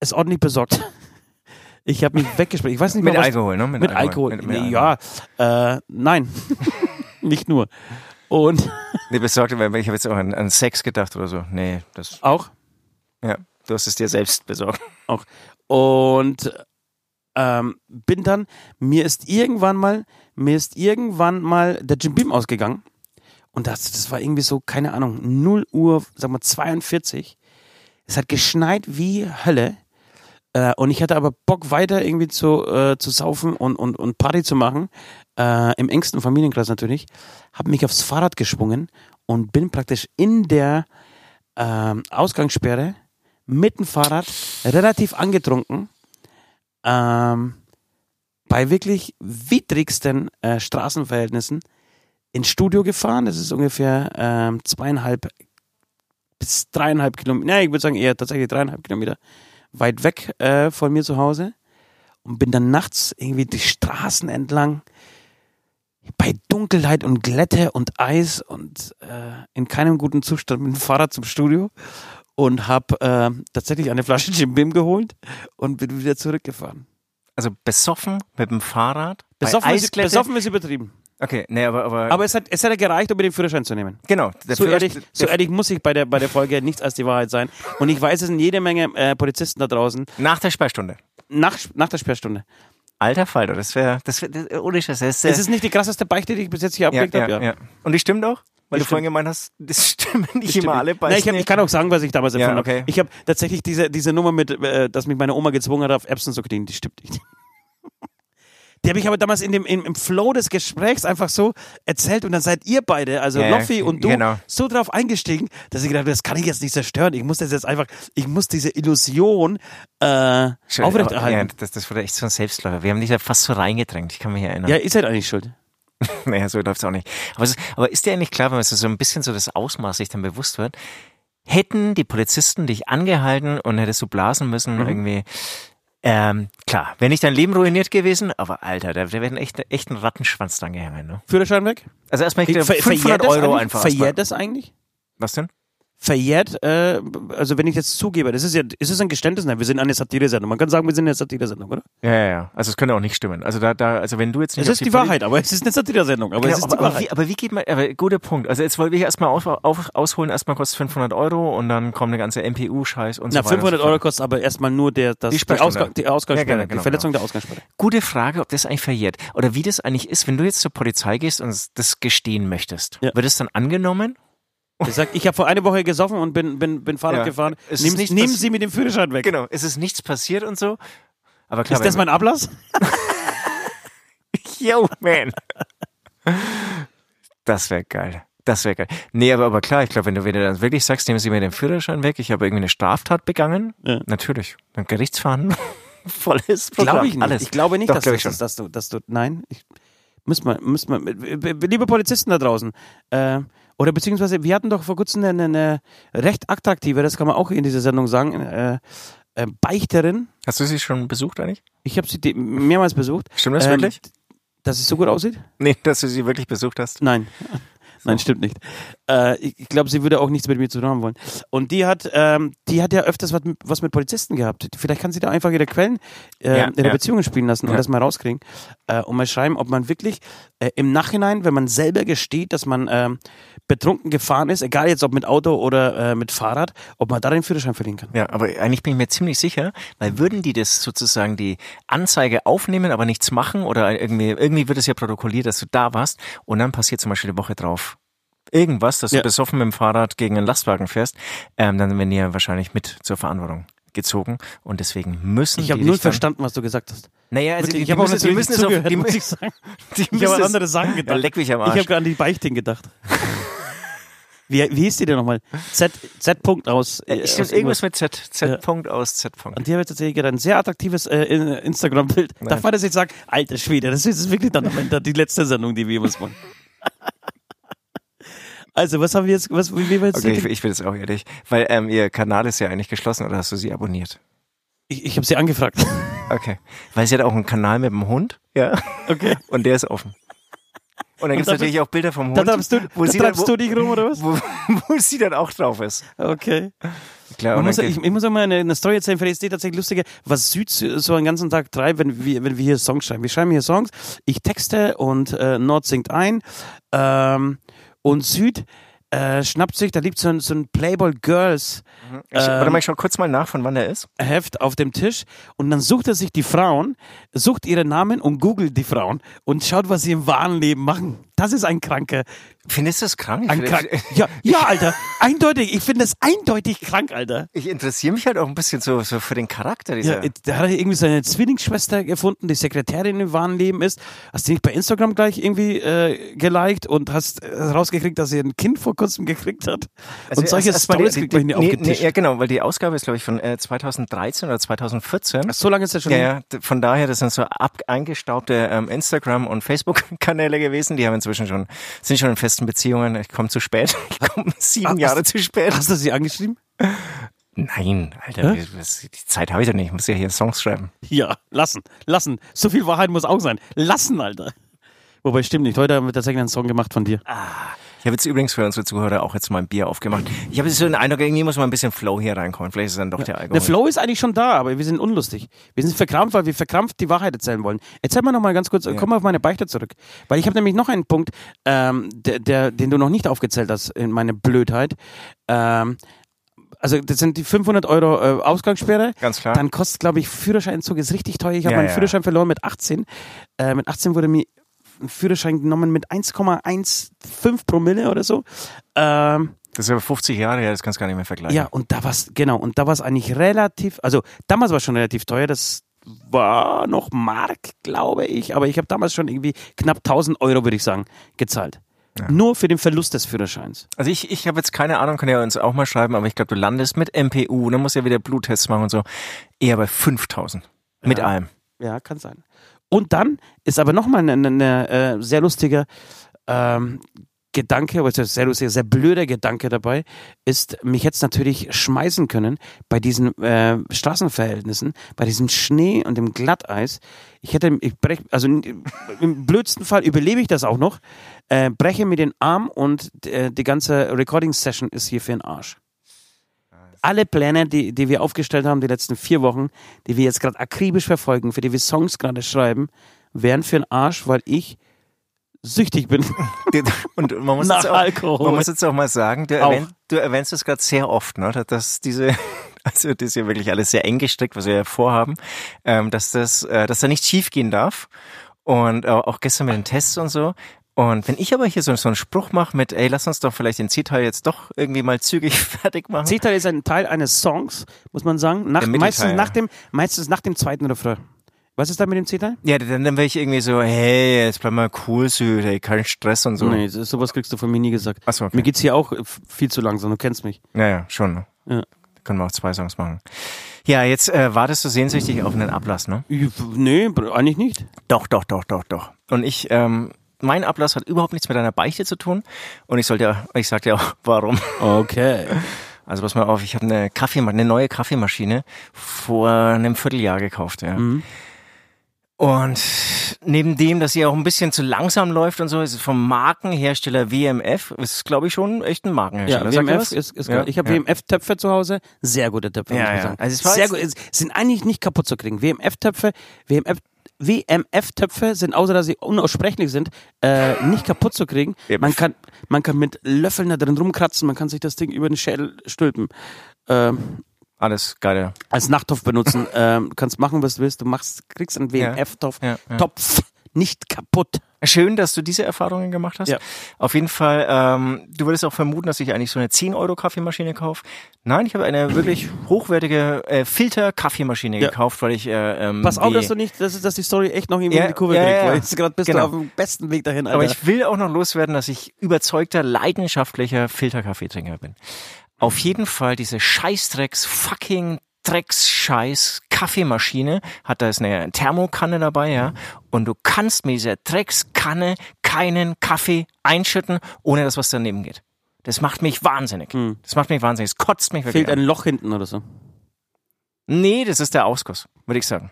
es ordentlich besorgt. Ich habe mich weggesprochen. Ich weiß nicht mit mehr, was, Alkohol, ne? Mit, mit Alkohol. Mit, mit nee, ja, äh, nein, nicht nur. Und nee, besorgt, weil ich habe jetzt auch an, an, Sex gedacht oder so. Nee, das auch. Ja, du hast es dir selbst besorgt. Auch. Und ähm, bin dann, mir ist irgendwann mal, mir ist irgendwann mal der Jim Beam ausgegangen. Und das, das war irgendwie so, keine Ahnung, 0 Uhr, sag mal 42. Es hat geschneit wie Hölle. Äh, und ich hatte aber Bock weiter irgendwie zu, äh, zu saufen und, und, und Party zu machen, äh, im engsten Familienkreis natürlich, habe mich aufs Fahrrad geschwungen und bin praktisch in der ähm, Ausgangssperre mit dem Fahrrad relativ angetrunken ähm, bei wirklich widrigsten äh, Straßenverhältnissen ins Studio gefahren. Das ist ungefähr ähm, zweieinhalb bis dreieinhalb Kilometer, ne, ich würde sagen eher tatsächlich dreieinhalb Kilometer weit weg äh, von mir zu Hause und bin dann nachts irgendwie die Straßen entlang bei Dunkelheit und Glätte und Eis und äh, in keinem guten Zustand mit dem Fahrrad zum Studio und habe äh, tatsächlich eine Flasche Jim Bim geholt und bin wieder zurückgefahren. Also besoffen mit dem Fahrrad? Besoffen, ist, besoffen ist übertrieben. Okay, nee, aber. Aber, aber es, hat, es hat ja gereicht, um mir den Führerschein zu nehmen. Genau. So ehrlich, so ehrlich muss ich bei der, bei der Folge nichts als die Wahrheit sein. Und ich weiß, es sind jede Menge äh, Polizisten da draußen. Nach der Sperrstunde. Nach, nach der Sperrstunde. Alter Falter, das wäre, das wäre, ohne Scheiß. Das ist, es ist nicht die krasseste Beichte, die ich bis jetzt hier abgelegt ja, ja, habe. Ja. Und die stimmt auch? Weil die du vorhin gemeint hast, das stimmen nicht immer alle Beichten. Nein, ich, hab, ich kann auch sagen, was ich damals ja, okay. habe. Ich habe tatsächlich diese, diese Nummer mit, äh, dass mich meine Oma gezwungen hat, auf Epson zu kriegen, die stimmt nicht. Die habe ich aber damals in dem, im, im Flow des Gesprächs einfach so erzählt und dann seid ihr beide, also ja, Loffi und du, genau. so drauf eingestiegen, dass ich gedacht habe, das kann ich jetzt nicht zerstören. Ich muss das jetzt einfach, ich muss diese Illusion äh, Schön, aufrechterhalten. Ja, das, das wurde echt so ein Selbstläufer. Wir haben dich ja fast so reingedrängt, ich kann mich erinnern. Ja, ihr seid eigentlich schuld. naja, so läuft es auch nicht. Aber, ist, aber ist dir eigentlich klar, wenn man so ein bisschen so das Ausmaß sich dann bewusst wird, hätten die Polizisten dich angehalten und hättest du blasen müssen, mhm. irgendwie, ähm, klar, wäre nicht dein Leben ruiniert gewesen, aber Alter, da, da wäre echt, echt ein Rattenschwanz dran gehangen. Ne? Führerschein weg? Also erstmal ich, Ver 500 Euro einfach. Verjährt das eigentlich? Was denn? Verjährt, äh, also wenn ich jetzt zugebe, das ist ja, ist es ein Geständnis? Nein, wir sind eine Satire-Sendung. Man kann sagen, wir sind eine Satire-Sendung, oder? Ja, ja, ja. Also es könnte auch nicht stimmen. Also da, da, also wenn du jetzt nicht. Es ist die, Poli- Wahrheit, aber es ist eine Satire-Sendung. Aber Genau, es ist aber, die aber, Wahrheit. wie, aber wie geht man, aber guter Punkt. Also jetzt wollte ich erstmal auf, auf, ausholen, erstmal kostet 500 Euro und dann kommt eine ganze MPU-Scheiß und Na, so weiter. 500 und so Euro fort. kostet aber erstmal nur der, das, Die die. Ausgang, die Ausgangssperre, Ja, genau, genau, die Verletzung der Ausgangssperre. Gute Frage, ob das eigentlich verjährt. Oder wie das eigentlich ist, wenn du jetzt zur Polizei gehst und das gestehen möchtest. Ja. Wird es dann angenommen? Ich sag, ich habe vor einer Woche gesoffen und bin, bin, bin Fahrrad Ja. gefahren. Nehmen, nehmen Sie mir den Führerschein weg. Genau. Es ist nichts passiert und so. Aber klar, Ist das mein Ablass? Yo, man. Das wäre geil. Das wäre geil. Nee, aber, aber klar, ich glaube, wenn du, wenn du dann wirklich sagst, nehmen Sie mir den Führerschein weg, ich habe irgendwie eine Straftat begangen, Ja. natürlich. Dann Gerichtsverhandlung, volles Programm, Glaube ich nicht. alles. Ich glaube nicht, Doch, dass, glaub dass, dass du, dass du, nein, ich, müsst man, müsst man, liebe Polizisten da draußen, äh, oder beziehungsweise, wir hatten doch vor kurzem eine, eine recht attraktive, das kann man auch in dieser Sendung sagen, äh, äh, Beichterin. Hast du sie schon besucht eigentlich? Ich habe sie mehrmals besucht. Stimmt das Ähm, wirklich? Dass es so gut aussieht? Nee, dass du sie wirklich besucht hast. Nein. Nein, stimmt nicht. Äh, ich glaube, sie würde auch nichts mit mir zu tun haben wollen. Und die hat, ähm, die hat ja öfters was mit, was mit Polizisten gehabt. Vielleicht kann sie da einfach ihre Quellen äh, Ja, ihre ja. Beziehungen spielen lassen und Ja. das mal rauskriegen. Äh, und mal schreiben, ob man wirklich äh, im Nachhinein, wenn man selber gesteht, dass man ähm, betrunken gefahren ist, egal jetzt ob mit Auto oder äh, mit Fahrrad, ob man da den Führerschein verlieren kann. Ja, aber eigentlich bin ich mir ziemlich sicher, weil würden die das sozusagen die Anzeige aufnehmen, aber nichts machen oder irgendwie, irgendwie wird es ja protokolliert, dass du da warst und dann passiert zum Beispiel die Woche drauf irgendwas, dass Ja. du besoffen mit dem Fahrrad gegen einen Lastwagen fährst, ähm, dann werden die ja wahrscheinlich mit zur Verantwortung gezogen und deswegen müssen Ich habe null verstanden, was du gesagt hast. Naja, also Wirklich, die, ich habe auch müssen, die müssen es auf, die, muss ich sagen. die Ich habe an andere Sachen gedacht. Ja, leck mich am Ich Arsch. habe gerade an die Beichting gedacht. Wie, wie hieß die denn nochmal? Z, Z. Punkt aus. Äh, ich aus irgendwas mit Z, Z. Ja. Punkt aus Z. Punkt. Und die habe jetzt tatsächlich gerade ein sehr attraktives äh, in- Instagram-Bild. Darf man das jetzt sagen? Alter Schwede, das ist wirklich dann am Ende die letzte Sendung, die wir jemals machen. Also, was haben wir jetzt, was, wie, wie wir jetzt Okay, ich, ich bin jetzt auch ehrlich, weil ähm, ihr Kanal ist ja eigentlich geschlossen oder hast du sie abonniert? ich, ich habe sie angefragt. Okay. Weil sie hat auch einen Kanal mit dem Hund. Ja. Okay. Und der ist offen. Und dann gibt es da natürlich auch Bilder vom Da Hund, treibst du, wo, da sie dann, treibst wo, du dich rum, oder was? wo, wo sie dann auch drauf ist. Okay. Klar, muss, ich, ich muss auch mal eine, eine Story erzählen, vielleicht ist die tatsächlich lustiger, was Süd so einen ganzen Tag treibt, wenn wir, wenn wir hier Songs schreiben. Wir schreiben hier Songs, ich texte und äh, Nord singt ein ähm, und Süd äh, schnappt sich, da liegt so ein, so ein Playboy Girls ich, warte ähm, mal, ich schau kurz mal nach, von wann der ist. Heft auf dem Tisch und dann sucht er sich die Frauen, sucht ihre Namen und googelt die Frauen und schaut, was sie im wahren Leben machen. Das ist ein kranker, Findest du das krank? ein krank. Ja, ja, Alter, eindeutig. Ich finde das eindeutig krank, Alter. ich interessiere mich halt auch ein bisschen so, so für den Charakter dieser. Ja, da hat er irgendwie seine Zwillingsschwester gefunden, die Sekretärin im wahren Leben ist. Hast du nicht bei Instagram gleich irgendwie äh, geliked und hast äh, rausgekriegt, dass sie ein Kind vor kurzem gekriegt hat? und solche Stories kriegt man hier nee, aufgetischt. nee, Ja, genau, weil die Ausgabe ist, glaube ich, von äh, 2013 oder 2014. So lange ist das schon Ja, ja, von daher, das sind so ab eingestaubte ähm, Instagram- und Facebook-Kanäle gewesen. Die haben inzwischen schon, sind schon in festen Beziehungen. Ich komme zu spät. Ich komme sieben Ah, Jahre zu spät. Hast du sie angeschrieben? Nein, Alter, Hä? die Zeit habe ich doch nicht. Ich muss ja hier Songs schreiben. Ja, lassen, lassen. So viel Wahrheit muss auch sein. Lassen, Alter. Wobei, stimmt nicht. Heute haben wir tatsächlich einen Song gemacht von dir. Ich habe jetzt übrigens für unsere Zuhörer auch jetzt mal ein Bier aufgemacht. Ich habe so den Eindruck, irgendwie muss mal ein bisschen Flow hier reinkommen. Vielleicht ist dann doch der Der Alkohol. Flow ist eigentlich schon da, aber wir sind unlustig. Wir sind verkrampft, weil wir verkrampft die Wahrheit erzählen wollen. Erzähl mal noch mal ganz kurz, komm mal auf meine Beichte zurück. Weil ich habe nämlich noch einen Punkt, ähm, der, der, den du noch nicht aufgezählt hast in meine Blödheit. Ähm, also das sind die 500 Euro äh, Ausgangssperre. Ganz klar. Dann kostet, glaube ich, Führerscheinentzug ist richtig teuer. Ich habe Ja, meinen ja. Führerschein verloren mit 18. Äh, mit 18 wurde mir Führerschein genommen mit 1,15 Promille oder so. Ähm, Das ist aber 50 Jahre her, das kannst du gar nicht mehr vergleichen. ja, und da war's, genau, und da war es eigentlich relativ, also damals war es schon relativ teuer, das war noch Mark, glaube ich, aber ich habe damals schon irgendwie knapp 1000 Euro, würde ich sagen, gezahlt. Nur für den Verlust des Führerscheins. Also ich, ich habe jetzt keine Ahnung, kann ja uns auch mal schreiben, aber ich glaube, du landest mit MPU, dann musst du ja wieder Bluttests machen und so, eher bei 5000. Mit Ja. allem. Ja, kann sein. Und dann ist aber nochmal ein ne, äh, sehr lustiger ähm, Gedanke, aber sehr lustiger, sehr blöder Gedanke dabei, ist, mich jetzt natürlich schmeißen können bei diesen äh, Straßenverhältnissen, bei diesem Schnee und dem Glatteis. Ich hätte, ich brech, also im blödsten Fall überlebe ich das auch noch, äh, breche mir den Arm und äh, die ganze Recording-Session ist hier für den Arsch. Alle Pläne, die, die wir aufgestellt haben, die letzten vier Wochen, die wir jetzt gerade akribisch verfolgen, für die wir Songs gerade schreiben, wären für den Arsch, weil ich süchtig bin. Und man muss, Nach jetzt auch, Alkohol. man muss jetzt auch mal sagen, du, erwähnt, du erwähnst es gerade sehr oft, ne, dass diese, also das ist ja wirklich alles sehr eng gestrickt, was wir ja vorhaben, ähm, dass das, äh, dass da nicht schief gehen darf. Und äh, auch gestern mit den Tests und so. Und wenn ich aber hier so, so einen Spruch mache mit, ey, lass uns doch vielleicht den C-Teil jetzt doch irgendwie mal zügig fertig machen. C-Teil ist ein Teil eines Songs, muss man sagen. Nach, meistens, nach dem, meistens nach dem zweiten Refrain. Was ist da mit dem C-Teil? Ja, dann, dann wäre ich irgendwie so, hey, jetzt bleib mal cool, Süd, ey, kein Stress und so. Nee, so- sowas kriegst du von mir nie gesagt. Ach so, okay. Mir geht's hier auch viel zu langsam, du kennst mich. Ja, ja, schon. Ne? Ja. Können wir auch zwei Songs machen. Ja, jetzt äh, wartest du sehnsüchtig auf einen Ablass, ne? Ich- Nee, eigentlich nicht. Doch, doch, doch, doch, doch. Und ich, ähm, mein Ablass hat überhaupt nichts mit deiner Beichte zu tun. Und ich sollte, ja- ich sag dir auch, warum. Okay. Also pass mal auf, ich habe eine Kaffeemaschine, eine neue Kaffeemaschine vor einem Vierteljahr gekauft, ja. Mhm. Und neben dem, dass sie auch ein bisschen zu langsam läuft und so, ist es vom Markenhersteller WMF, ist glaube ich schon echt ein Markenhersteller. Ja, WMF ist, ist Ja, ich habe ja. WMF-Töpfe zu Hause, sehr gute Töpfe, Ja, muss man ja. sagen. Also es war sehr gut, es sind eigentlich nicht kaputt zu kriegen. WMF-Töpfe, WMF, WMF-Töpfe sind, außer dass sie unaussprechlich sind, äh, nicht kaputt zu kriegen. Man kann, man kann mit Löffeln da drin rumkratzen, man kann sich das Ding über den Schädel stülpen. Ähm, Alles geile. als Nachttopf benutzen. ähm, du kannst machen, was du willst. Du machst, kriegst einen Ja. WMF-Topf Ja, ja. Topf nicht kaputt. Schön, dass du diese Erfahrungen gemacht hast. Ja. Auf jeden Fall, ähm, du würdest auch vermuten, dass ich eigentlich so eine 10 Euro Kaffeemaschine kaufe. Nein, ich habe eine wirklich hochwertige äh, Filter-Kaffeemaschine Ja. gekauft, weil ich äh, ähm, Pass auf, dass du nicht, dass, dass die Story echt noch irgendwie Ja, in die Kurve ja, kriegt, ja. weil jetzt gerade bist Genau. du auf dem besten Weg dahin, Alter. Aber ich will auch noch loswerden, dass ich überzeugter, leidenschaftlicher Filterkaffeetrinker bin. Auf jeden Fall diese Scheißdrecks, fucking Drecks-Scheiß Kaffeemaschine hat da ist eine Thermokanne dabei, ja. Und du kannst mit dieser Dreckskanne keinen Kaffee einschütten, ohne dass was daneben geht. Das macht mich wahnsinnig. Das macht mich wahnsinnig. Es kotzt mich wirklich. Fehlt ein Loch hinten oder so. Nee, das ist der Ausguss, würde ich sagen.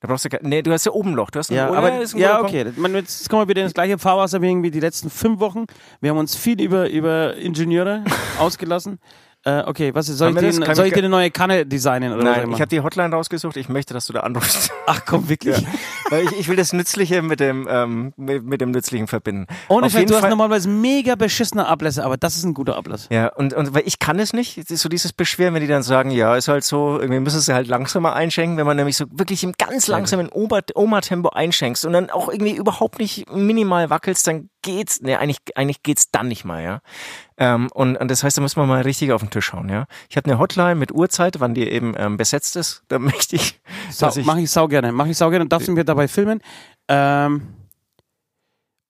Da brauchst du Nee, du hast ja oben ein Loch. Du hast ein, Ja, oder? aber ein ja, okay. Meine, Jetzt kommen wir wieder ins gleiche Fahrwasser wie irgendwie die letzten fünf Wochen. Wir haben uns viel über, über Ingenieure ausgelassen. Äh, okay, was ist, soll, ich? Kann soll ich dir eine neue Kanne designen oder was Nein, immer? ich habe die Hotline rausgesucht. Ich möchte, dass du da anrufst. Ach komm, wirklich? Weil ich, ich will das Nützliche mit dem, ähm, mit, mit dem Nützlichen verbinden. Ohne jeden du hast Fall. normalerweise mega beschissene Ablässe, aber das ist ein guter Ablass. Ja, und, und weil ich kann es nicht. So dieses Beschweren, wenn die dann sagen, ja, ist halt so, irgendwie müssen sie halt langsamer einschenken, wenn man nämlich so wirklich im ganz langsamen Oma-Tempo einschenkst und dann auch irgendwie überhaupt nicht minimal wackelst, dann geht's, ne, eigentlich, eigentlich geht's dann nicht mal, ja. Ähm, und, und das heißt, da muss man mal richtig auf den Tisch hauen, ja. Ich habe eine Hotline mit Uhrzeit, wann die eben ähm, besetzt ist. Da möchte ich, Sau, ich mach ich sau gerne. Mach ich sau gerne. Darfst du mir dabei filmen? Ähm,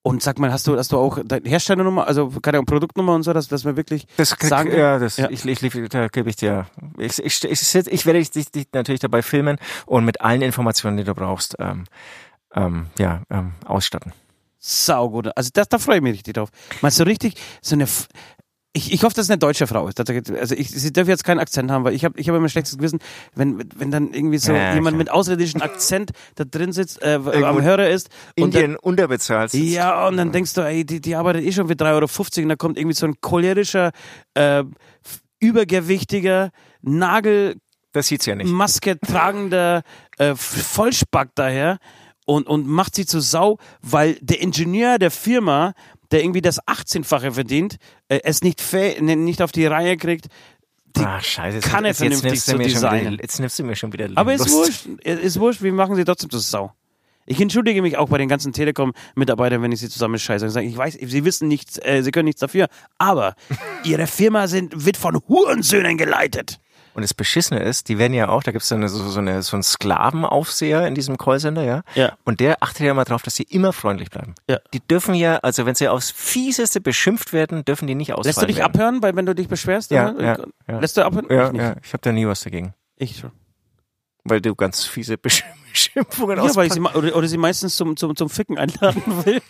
und sag mal, hast du, hast du auch deine Herstellernummer, also keine Produktnummer und so, dass, dass wir wirklich Das krieg, sagen? ja, das, Ja. Ich, ich, ich, da gebe ich dir. Ich, ich, ich, ich, ich werde dich, dich natürlich dabei filmen und mit allen Informationen, die du brauchst, ähm, ähm, ja, ähm, ausstatten. Saugut. Also das, da freue ich mich richtig drauf. Mal so richtig, so eine, F- ich, ich hoffe, dass es eine deutsche Frau ist. Also ich, sie darf jetzt keinen Akzent haben, weil ich habe ich hab immer ein schlechtes Gewissen, wenn, wenn dann irgendwie so Ja, jemand klar. mit ausländischem Akzent da drin sitzt, äh, am Hörer ist. Und dann, Indien unterbezahlt. ja, und dann denkst du, ey, die, die arbeitet eh schon für 3,50 Euro und da kommt irgendwie so ein cholerischer, äh, übergewichtiger, Nagelmaske Das sieht's ja nicht. tragender äh, Vollspack daher und, und macht sie zu Sau, weil der Ingenieur der Firma, der irgendwie das 18-fache verdient, äh, es nicht, ne- nicht auf die Reihe kriegt. Die Ach, scheiße. Jetzt, Kanne jetzt, jetzt, vernünftig zu designen. wieder, jetzt nimmst du mir schon wieder Aber ist wurscht, ist wurscht, wir machen sie trotzdem zu Sau. Ich entschuldige mich auch bei den ganzen Telekom-Mitarbeitern, wenn ich sie zusammen scheiße und sage, ich weiß, sie wissen nichts, äh, sie können nichts dafür, aber ihre Firma sind, wird von Hurensöhnen geleitet. Und das Beschissene ist, die werden ja auch, da gibt's dann so, so, eine, so einen Sklavenaufseher in diesem Callcenter, ja? Ja. Und der achtet ja mal drauf, dass sie immer freundlich bleiben. Ja. Die dürfen ja, also wenn sie aufs Fieseste beschimpft werden, dürfen die nicht ausfallen Lässt du dich werden. abhören, weil wenn du dich beschwerst? Ja, oder? ja, ja. Lässt du abhören? Ja, ich ja, ich habe da nie was dagegen. Ich schon. Weil du ganz fiese Besch- Beschimpfungen Ja, weil ich sie, oder, oder sie meistens zum, zum, zum Ficken einladen will,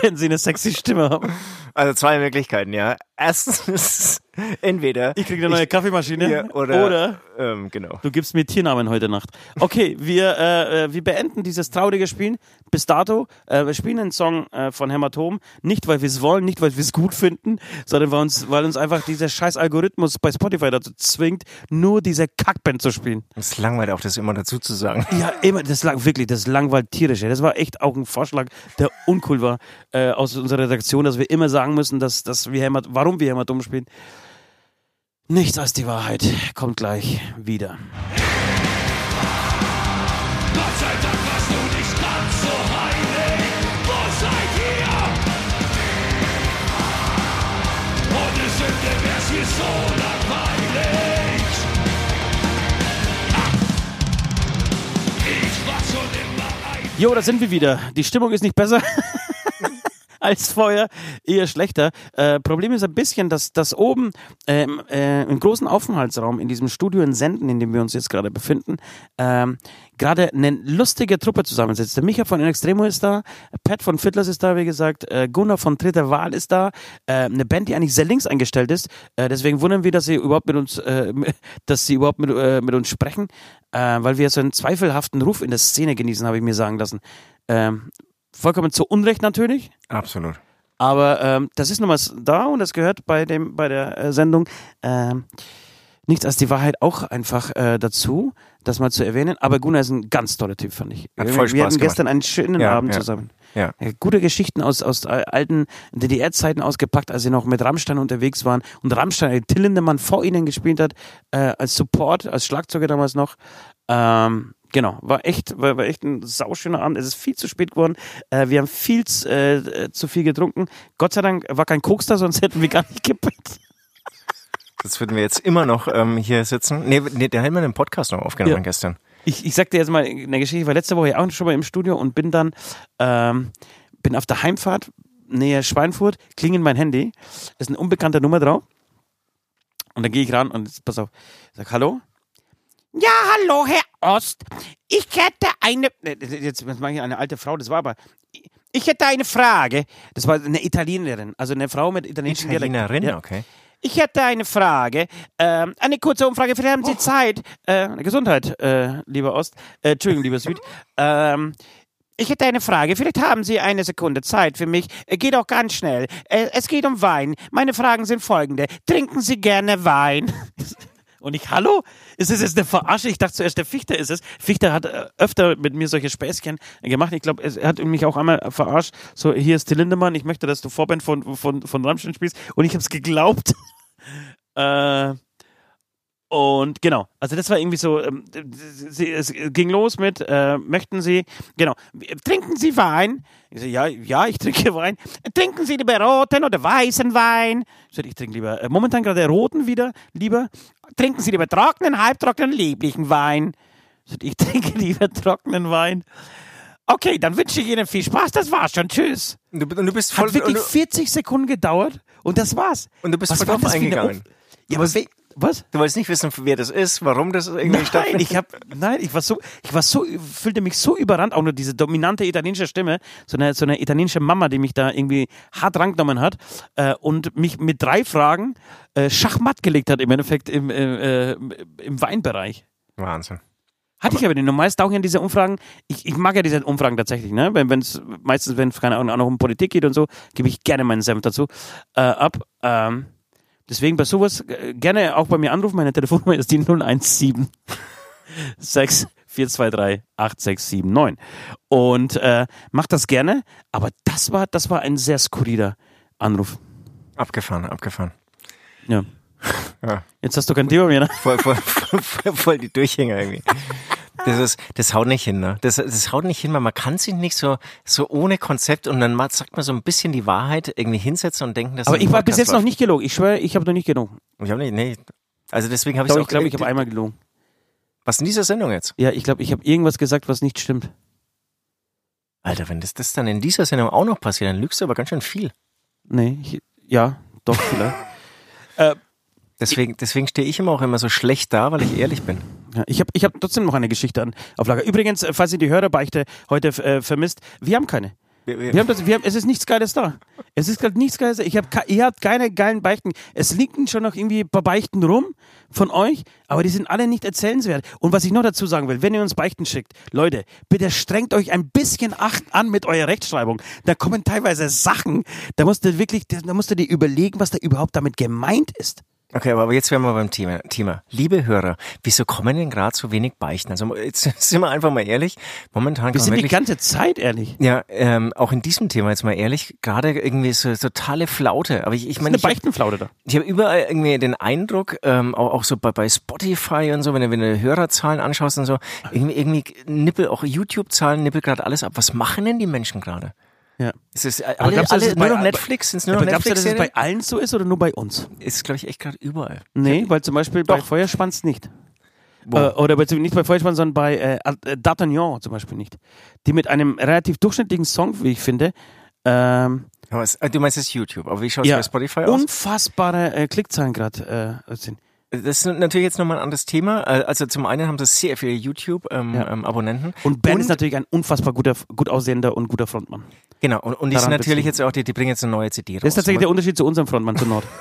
wenn sie eine sexy Stimme haben. Also zwei Möglichkeiten, ja. Erstens, Entweder. Ich kriege eine neue Kaffeemaschine Ja, oder, oder ähm, genau. Du gibst mir Tiernamen heute Nacht. Okay, wir, äh, äh, wir beenden dieses traurige Spiel bis dato. Äh, wir spielen einen Song äh, von Hämatom. Nicht, weil wir es wollen, nicht, weil wir es gut finden, sondern weil uns, weil uns einfach dieser scheiß Algorithmus bei Spotify dazu zwingt, nur diese Kackband zu spielen. Es langweilt auch, das immer dazu zu sagen. Ja, immer, das lang, wirklich, das langweilt tierisch. Das war echt auch ein Vorschlag, der uncool war äh, aus unserer Redaktion, dass wir immer sagen müssen, dass, dass wir Hämat warum wir Hämatom spielen. Nichts als die Wahrheit kommt gleich wieder. Gott sei Dank warst du nicht ganz so heilig. Wo seid ihr? Ohne Sünde wär's hier so langweilig. Ich war schon immer ein. Jo, da sind wir wieder. Die Stimmung ist nicht besser. Als vorher, eher schlechter. Äh, Problem ist ein bisschen, dass, dass oben ähm, äh, im großen Aufenthaltsraum in diesem Studio in Senden, in dem wir uns jetzt gerade befinden, ähm, gerade eine lustige Truppe zusammensitzt. Der Micha von In Extremo ist da, Pat von Fiddlers ist da, wie gesagt, äh, Gunnar von Dritter Wahl ist da, äh, eine Band, die eigentlich sehr links eingestellt ist. Äh, deswegen wundern wir, dass sie überhaupt mit uns, äh, dass sie überhaupt mit, mit uns sprechen, weil wir so einen zweifelhaften Ruf in der Szene genießen, habe ich mir sagen lassen. Ähm, vollkommen zu Unrecht natürlich, Absolut. aber ähm, das ist nun mal da und das gehört bei dem bei der äh, Sendung ähm, nichts als die Wahrheit auch einfach äh, dazu, das mal zu erwähnen. Aber Gunnar ist ein ganz toller Typ, fand ich. Hat wir, voll wir Spaß hatten gestern einen schönen Ja, Abend ja. zusammen. Ja. Gute Geschichten aus, aus äh, alten DDR-Zeiten ausgepackt, als sie noch mit Rammstein unterwegs waren und Rammstein, Till Lindemann vor ihnen gespielt hat, äh, als Support, als Schlagzeuger damals noch. Ähm, genau, war echt, war, war echt ein sauschöner Abend. Es ist viel zu spät geworden. Äh, wir haben viel zu, äh, zu viel getrunken. Gott sei Dank war kein Koks da, sonst hätten wir gar nicht gepennt. Das würden wir jetzt immer noch ähm, hier sitzen. Nee, nee der hat mir einen Podcast noch aufgenommen Ja. gestern. Ich, ich sag dir jetzt mal eine Geschichte. Ich war letzte Woche auch schon mal im Studio und bin dann, ähm, bin auf der Heimfahrt näher Schweinfurt, klingelt mein Handy, ist eine unbekannte Nummer drauf. Und dann gehe ich ran und jetzt, pass auf, ich sag Hallo. Ja, hallo, Herr Ost. Ich hätte eine, äh, jetzt jetzt mache ich eine alte Frau, das war aber, ich hätte eine Frage. Das war eine Italienerin, also eine Frau mit italienischem Dialekt. Italienerin, Ja. okay. Ich hätte eine Frage. Ähm, eine kurze Umfrage. Vielleicht haben Sie Zeit. Äh, Gesundheit, äh, lieber Ost. Äh, Entschuldigung, lieber Süd. Ähm, ich hätte eine Frage. Vielleicht haben Sie eine Sekunde Zeit für mich. Äh, geht auch ganz schnell. Äh, es geht um Wein. Meine Fragen sind folgende. Trinken Sie gerne Wein? Und ich, hallo? Ist das jetzt eine Verarsche? Ich dachte zuerst, der Fichter ist es. Fichter hat äh, öfter mit mir solche Späßchen gemacht. Ich glaube, er hat mich auch einmal verarscht. So, hier ist Till Lindemann. Ich möchte, dass du Vorband von, von, von Rammstein spielst. Und ich habe es geglaubt. Äh, und genau, also das war irgendwie so, ähm, sie, es ging los mit, äh, möchten Sie, genau, trinken Sie Wein? Ich so, ja, ja, ich trinke Wein. Trinken Sie lieber roten oder weißen Wein? Ich, so, ich trinke lieber, äh, momentan gerade roten wieder, lieber. Trinken Sie lieber trockenen, halbtrockenen, lieblichen Wein? Ich, so, ich trinke lieber trockenen Wein. Okay, dann wünsche ich Ihnen viel Spaß, das war's schon, tschüss. Und du, du bist voll, Hat wirklich und, du, 40 Sekunden gedauert und das war's. und du bist Was voll drauf eingegangen. Ja, aber was? Du wolltest nicht wissen, wer das ist, warum das irgendwie Nein, stattfindet. ich hab, nein, ich war so, ich war so, fühlte mich so überrannt, auch nur diese dominante italienische Stimme, so eine, so eine italienische Mama, die mich da irgendwie hart rangenommen hat äh, und mich mit drei Fragen äh, schachmatt gelegt hat im Endeffekt im, äh, äh, im Weinbereich. Wahnsinn. Hatte ich aber nicht. Normalerweise tauchen ja diese Umfragen, ich, ich mag ja diese Umfragen tatsächlich, ne? Wenn es meistens, wenn es keine Ahnung auch noch um Politik geht und so, gebe ich gerne meinen Senf dazu äh, ab. Ähm, deswegen bei sowas äh, gerne auch bei mir anrufen. Meine Telefonnummer ist die 017 6 423 8679. Und äh, macht das gerne, aber das war, das war ein sehr skurriler Anruf. Abgefahren, abgefahren. Ja. Ja. Jetzt hast du kein Thema mehr, ne? Voll, voll, voll, voll, voll die Durchhänger irgendwie. Das ist, das haut nicht hin, ne? Das, das haut nicht hin, weil man kann sich nicht so, so ohne Konzept und dann sagt man so ein bisschen die Wahrheit irgendwie hinsetzen und denken, dass Aber ich war bis jetzt noch läuft. nicht gelogen. Ich schwöre, ich habe noch nicht gelogen. Ich habe nicht, nee. Also deswegen habe Ich ich glaube, auch ich, glaub, ich habe einmal gelogen. Was in dieser Sendung jetzt? Ja, ich glaube, ich habe irgendwas gesagt, was nicht stimmt. Alter, wenn das, das dann in dieser Sendung auch noch passiert, dann lügst du aber ganz schön viel. Nee, ich, ja, doch, vielleicht. äh, Deswegen, deswegen stehe ich immer auch immer so schlecht da, weil ich ehrlich bin. Ja, ich habe ich hab trotzdem noch eine Geschichte an, auf Lager. Übrigens, äh, falls ihr die Hörerbeichte heute äh, vermisst, wir haben keine. Wir, wir, Wir haben das, wir haben, es ist nichts Geiles da. Es ist gerade nichts Geiles da. Ich hab, ihr habt keine geilen Beichten. Es liegen schon noch irgendwie ein paar Beichten rum von euch, aber die sind alle nicht erzählenswert. Und was ich noch dazu sagen will, wenn ihr uns Beichten schickt, Leute, bitte strengt euch ein bisschen acht an mit eurer Rechtschreibung. Da kommen teilweise Sachen, da musst du wirklich, da musst du dir überlegen, was da überhaupt damit gemeint ist. Okay, aber jetzt wären wir beim Thema. Thema. Liebe Hörer, wieso kommen denn gerade so wenig Beichten? Also jetzt sind wir einfach mal ehrlich. Momentan Wir sind die wirklich ganze Zeit ehrlich. ja, ähm, auch in diesem Thema jetzt mal ehrlich, gerade irgendwie so totale Flaute. Aber ich, ich meine, eine Beichtenflaute da. ich habe überall irgendwie den Eindruck, ähm, auch, auch so bei, bei Spotify und so, wenn du, wenn du Hörerzahlen anschaust und so, irgendwie, irgendwie nippel auch YouTube-Zahlen, nippel gerade alles ab. Was machen denn die Menschen gerade? Ja. Ist es Aber alle, glaubst alle ist nur bei- noch Netflix? Sind es nur noch glaubst du, dass es Netflix? bei allen so ist oder nur bei uns? Ist, glaube ich, echt gerade überall. Nee, weil zum Beispiel bei Doch. Feuerspanns nicht. Wo? Äh, oder bei, nicht bei Feuerspann, sondern bei äh, äh, D'Artagnan zum Beispiel nicht. Die mit einem relativ durchschnittlichen Song, wie ich finde, ähm, es, äh, du meinst es YouTube, aber wie schaut es ja, bei Spotify aus? unfassbare äh, Klickzahlen gerade äh, sind. Das ist natürlich jetzt nochmal ein anderes Thema. Äh, Also zum einen haben sie sehr viele YouTube-Abonnenten. Ja. Ähm. Und Ben Und- ist natürlich ein unfassbar guter, gut aussehender und guter Frontmann. Genau, und, und die sind natürlich beziehen. jetzt auch, die, die bringen jetzt eine neue CD raus. Das ist tatsächlich der Unterschied zu unserem Frontmann zu Nord.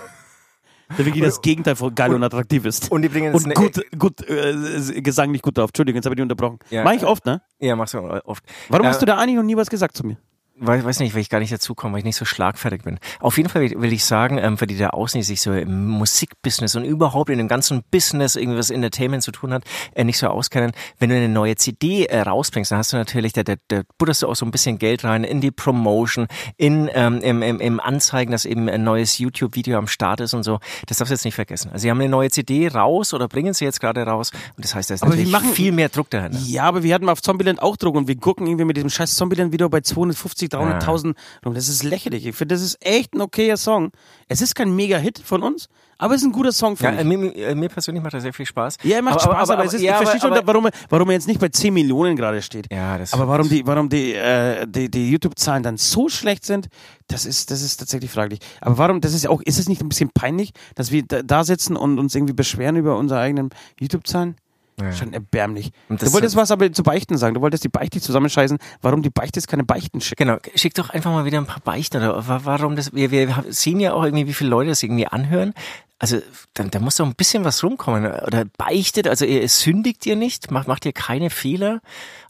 Der wirklich das Gegenteil von geil und attraktiv ist. und die bringen jetzt Und eine, gut, gut äh, gesanglich gut drauf. Entschuldigung, jetzt habe ich dich unterbrochen. Ja. Mach ich oft, ne? Ja, machst du oft. Warum Äh, hast du da eigentlich noch nie was gesagt zu mir? Weiß, weiß nicht, weil ich gar nicht dazukomme, weil ich nicht so schlagfertig bin. Auf jeden Fall will, ich sagen, ähm, für die da außen, die sich so im Musikbusiness und überhaupt in dem ganzen Business, irgendwas Entertainment zu tun hat, äh, nicht so auskennen, wenn du eine neue CD äh, rausbringst, dann hast du natürlich, da, da, da butterst du auch so ein bisschen Geld rein in die Promotion, in ähm, im, im, im Anzeigen, dass eben ein neues YouTube-Video am Start ist und so. Das darfst du jetzt nicht vergessen. Also sie haben eine neue CD raus oder bringen sie jetzt gerade raus und das heißt, da ist Aber natürlich machen- viel mehr Druck dahinter. Ja, aber wir hatten auf Zombieland auch Druck und wir gucken irgendwie mit diesem scheiß Zombieland-Video bei 250, 300.000 rum. Das ist lächerlich. Ich finde, das ist echt ein okayer Song. Es ist kein Mega-Hit von uns, aber es ist ein guter Song für Ja, mich. mir, mir, persönlich macht das sehr viel Spaß. Ja, er macht Spaß, aber, es ist, ja, ich verstehe aber- schon, warum, er- warum er jetzt nicht bei 10 Millionen gerade steht. Ja, das aber warum die, warum die, äh, die, die YouTube-Zahlen dann so schlecht sind, das ist, das ist tatsächlich fraglich. Aber warum, das ist ja auch, ist es nicht ein bisschen peinlich, dass wir da, da sitzen und uns irgendwie beschweren über unsere eigenen YouTube-Zahlen? Schon erbärmlich. Du wolltest was aber zu Beichten sagen. Du wolltest die Beichte zusammenscheißen. Warum die Beichte keine Beichten schicken? Genau, schick doch einfach mal wieder ein paar Beichten oder wa- warum das, wir, wir sehen ja auch irgendwie, wie viele Leute das irgendwie anhören. Also, da, da muss doch ein bisschen was rumkommen. Oder beichtet, also ihr sündigt ihr nicht, macht, macht ihr keine Fehler.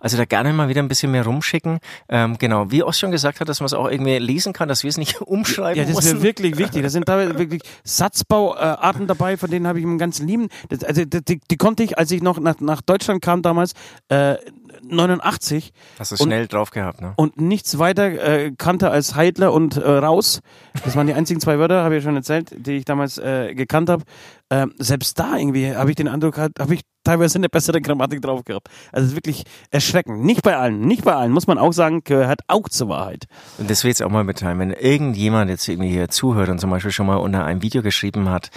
Also da gerne mal wieder ein bisschen mehr rumschicken. Ähm, genau, wie Ost schon gesagt hat, dass man es auch irgendwie lesen kann, dass wir es nicht umschreiben Ja, das müssen. wäre wirklich wichtig. Da sind da wirklich Satzbauarten dabei, von denen habe ich im ganzen Lieben. Das, also die, die, die konnte ich, als ich noch nach, nach Deutschland kam damals, äh, 89 Hast du und- schnell drauf gehabt, ne? und nichts weiter äh, kannte als Heidler und äh, raus. Das waren die einzigen zwei Wörter, habe ich ja schon erzählt, die ich damals äh, gekannt habe. Ähm, selbst da irgendwie habe ich den Eindruck, habe ich teilweise eine bessere Grammatik drauf gehabt. Also es ist wirklich erschreckend. Nicht bei allen, nicht bei allen, muss man auch sagen, gehört auch zur Wahrheit. Und das will ich jetzt auch mal mitteilen. Wenn irgendjemand jetzt irgendwie hier zuhört und zum Beispiel schon mal unter einem Video geschrieben hat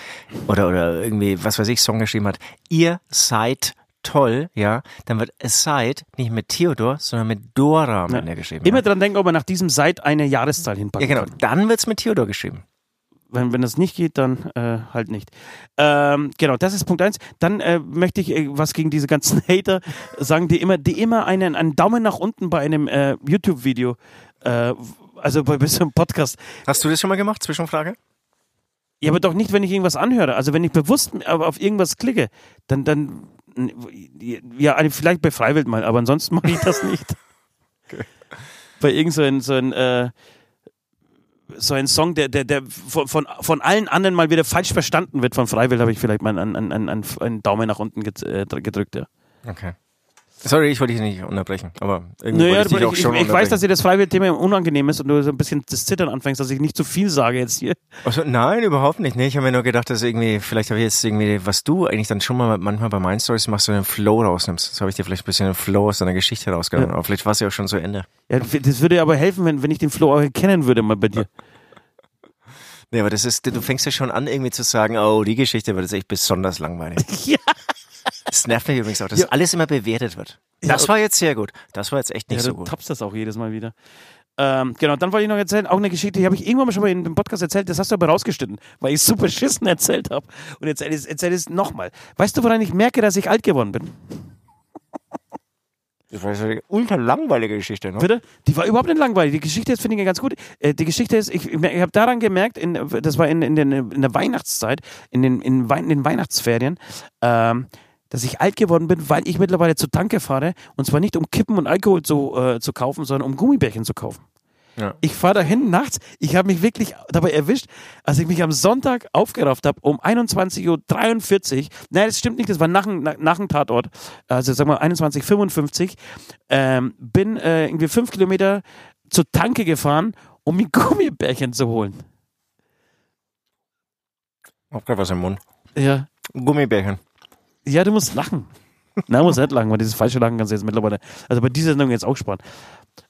oder, oder irgendwie, was weiß ich, Song geschrieben hat, ihr seid toll, ja, dann wird es seid nicht mit Theodor, sondern mit Dora am Ja. Ende geschrieben. Immer ja. dran denken, ob man nach diesem Seit eine Jahreszahl ja, hinpacken genau. kann. Dann wird's mit Theodor geschrieben. Wenn, wenn das nicht geht, dann äh, halt nicht. Ähm, genau, das ist Punkt eins. Dann äh, möchte ich äh, was gegen diese ganzen Hater sagen, die immer, die immer einen, einen Daumen nach unten bei einem äh, YouTube-Video, äh, also bei, bei so einem Podcast. Hast du das schon mal gemacht? Zwischenfrage? Ja, aber doch nicht, wenn ich irgendwas anhöre. Also wenn ich bewusst auf irgendwas klicke, dann, dann ja, vielleicht bei Freiwild mal, aber ansonsten mache ich das nicht. Bei irgend so ein, so ein äh, so ein Song, der, der, der von, von, von allen anderen mal wieder falsch verstanden wird. Von Freiwild habe ich vielleicht mal einen, einen, einen, einen Daumen nach unten äh, gedrückt. Ja. Okay. Sorry, ich wollte dich nicht unterbrechen, aber irgendwie Naja, wollte ich dich ich, auch ich, schon ich weiß, dass dir das Freiwild-Thema unangenehm ist und du so ein bisschen das Zittern anfängst, dass ich nicht zu viel sage jetzt hier. Also, nein, überhaupt nicht. Nee, ich habe mir nur gedacht, dass irgendwie, vielleicht habe ich jetzt irgendwie, was du eigentlich dann schon mal manchmal bei meinen Stories machst, so einen Flow rausnimmst. Das habe ich dir vielleicht ein bisschen den Flow aus deiner Geschichte rausgenommen. Aber vielleicht war es ja auch schon zu Ende. Ja, das würde aber helfen, wenn, wenn ich den Flo auch erkennen würde mal bei dir. Nee, aber das ist, du fängst ja schon an, irgendwie zu sagen, oh, die Geschichte wird jetzt echt besonders langweilig. ja. Das nervt mich übrigens auch, dass Ja. alles immer bewertet wird. Ja, Das war jetzt sehr gut. Das war jetzt echt nicht ja, so du gut. tappst das auch jedes Mal wieder. Ähm, genau, dann wollte ich noch erzählen, auch eine Geschichte, die habe ich irgendwann mal schon mal in dem Podcast erzählt, das hast du aber rausgeschnitten, weil ich super schissen erzählt habe. Und jetzt erzähl ich erzähl es nochmal. Weißt du, woran ich merke, dass ich alt geworden bin? Das war eine ultra langweilige Geschichte, ne? Bitte? Die war überhaupt nicht langweilig. Die Geschichte jetzt finde ich ganz gut. Äh, Die Geschichte ist, ich, ich habe daran gemerkt, in, das war in, in, den, in der Weihnachtszeit, in den, in, Wei- in den Weihnachtsferien, ähm, dass ich alt geworden bin, weil ich mittlerweile zu Tanke fahre. Und zwar nicht um Kippen und Alkohol zu, äh, zu kaufen, sondern um Gummibärchen zu kaufen. Ja. Ich fahre dahin nachts. Ich habe mich wirklich dabei erwischt, als ich mich am Sonntag aufgerafft habe, um 21.43 Uhr. Nein, das stimmt nicht, das war nach, dem- nach, nach dem Tatort. Also sagen wir 21.55 ähm, bin äh, irgendwie fünf Kilometer zur Tanke gefahren, um mir Gummibärchen zu holen. Hab grad was im Mund. Ja. Gummibärchen. Ja, du musst lachen. Nein, muss nicht lachen, weil dieses falsche Lachen kannst du jetzt mittlerweile, also bei dieser Sendung jetzt auch sparen.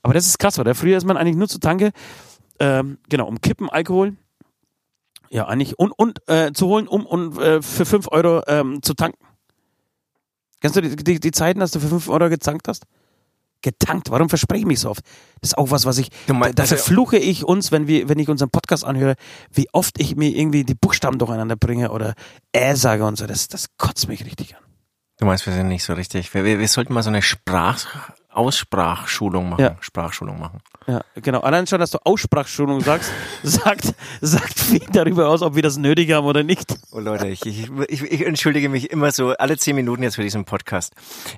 Aber das ist krass, weil früher ist man eigentlich nur zur Tanke, ähm, genau, um Kippen, Alkohol, ja, eigentlich, und, und äh, zu holen, um und äh, für 5 Euro ähm, zu tanken. Kennst du die, die, die Zeiten, dass du für 5 Euro getankt hast? Getankt, warum verspreche ich mich so oft? Das ist auch was, was ich, Du meinst- da also- verfluche ich uns, wenn, wir, wenn ich unseren Podcast anhöre, wie oft ich mir irgendwie die Buchstaben durcheinander bringe oder äh sage und so, das, das kotzt mich richtig an. Du meinst, wir sind nicht so richtig. Wir, wir, wir sollten mal so eine Sprach Aussprachschulung machen. Ja. Sprachschulung machen. Ja, genau. Allein schon, dass du Aussprachschulung sagst, sagt, sagt viel darüber aus, ob wir das nötig haben oder nicht. Oh Leute, ich, ich, ich, entschuldige mich immer so alle zehn Minuten jetzt für diesen Podcast.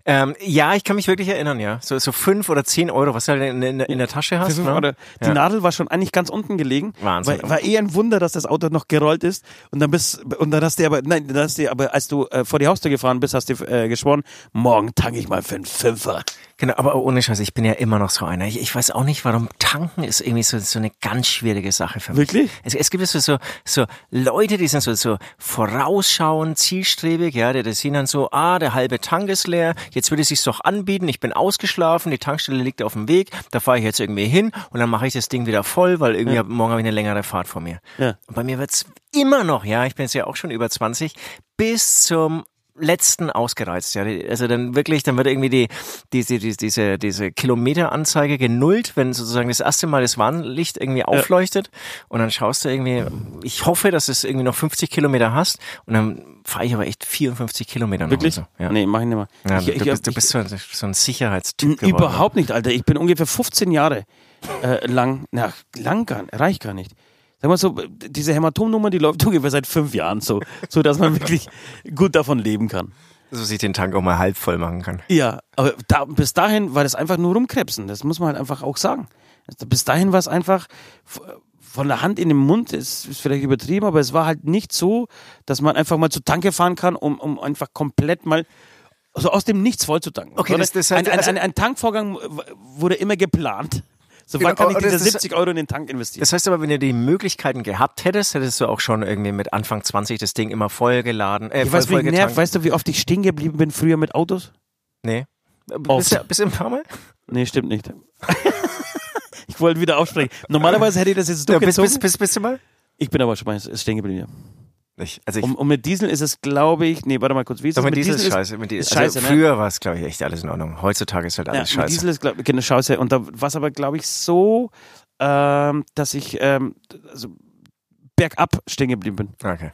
Ähm, ja, ich kann mich wirklich erinnern, ja. So, so fünf oder zehn Euro, was du halt in, in, in der Tasche hast. Ne? Oder die Ja. Nadel war schon eigentlich ganz unten gelegen. Wahnsinn. War, war eher ein Wunder, dass das Auto noch gerollt ist. Und dann bist, und dann hast du aber, nein, dann hast du, aber als du äh, vor die Haustür gefahren bist, hast du äh, geschworen, morgen tanke ich mal für einen Fünfer. Genau, aber ohne Scheiß, ich bin ja immer noch so einer. Ich, ich weiß auch nicht, warum tanken ist irgendwie so, so eine ganz schwierige Sache für mich. Wirklich? Es, es gibt so, so, so Leute, die sind so, so vorausschauend, zielstrebig, ja, die, die sehen dann so, ah, der halbe Tank ist leer, jetzt würde es sich doch anbieten, ich bin ausgeschlafen, die Tankstelle liegt auf dem Weg, da fahre ich jetzt irgendwie hin und dann mache ich das Ding wieder voll, weil irgendwie hab- morgen habe ich eine längere Fahrt vor mir. Ja. Und bei mir wird's immer noch, ja, ich bin jetzt ja auch schon über 20, bis zum letzten ausgereizt, ja. Die- Also dann wirklich, dann wird irgendwie die, diese, diese, diese, diese Kilometeranzeige genullt, wenn sozusagen das erste Mal das Warnlicht irgendwie aufleuchtet und dann schaust du irgendwie, ich hoffe, dass es irgendwie noch 50 Kilometer hast und dann fahre ich aber echt 54 Kilometer. Wirklich? Und so. Ja. Nee, mach ich nicht mehr. Ja, ich, du, ich, du bist, du bist so, ein- so ein Sicherheitstyp geworden. Überhaupt nicht, Alter. Ich bin ungefähr 15 Jahre äh, lang, na, lang gar, reicht gar nicht. Sag mal so, diese Hämatomnummer, die läuft ungefähr seit fünf Jahren so, so dass man wirklich gut davon leben kann. So sich den Tank auch mal halb voll machen kann. Ja, aber da, bis dahin war das einfach nur rumkrebsen. Das muss man halt einfach auch sagen. Bis dahin war es einfach von der Hand in den Mund, ist, ist vielleicht übertrieben, aber es war halt nicht so, dass man einfach mal zu Tanke fahren kann, um, um einfach komplett mal so aus dem Nichts voll zu tanken. Okay, das- das heißt, ein, ein, also- ein, ein Tankvorgang wurde immer geplant. So wann kann ich diese das ist- 70 Euro in den Tank investieren? Das heißt aber, wenn du die Möglichkeiten gehabt hättest, hättest du auch schon irgendwie mit Anfang 20 das Ding immer voll geladen, äh, ich voll, weiß, voll nervt. getankt. Weißt du, wie oft ich stehen geblieben bin früher mit Autos? Nee. Bist du, bist du ein paar Mal? Nee, stimmt nicht. ich wollte wieder aufsprechen. Normalerweise hätte ich das jetzt Ja, bist, durchgezogen. bist, bist, bist du mal? Ich bin aber schon mal stehen geblieben. Ja. Ich, also ich, Um, und mit Diesel ist es, glaube ich, nee, warte mal kurz, wie ist es? mit Diesel ist ist- scheiße. Mit Diesel, ist scheiße, also ne? früher war es, glaube ich, echt alles in Ordnung. Heutzutage ist halt Ja, alles mit scheiße. Diesel ist, glaube ich, genau, scheiße. Und da war es aber, glaube ich, so, ähm, dass ich ähm, also bergab stehen geblieben bin. Okay.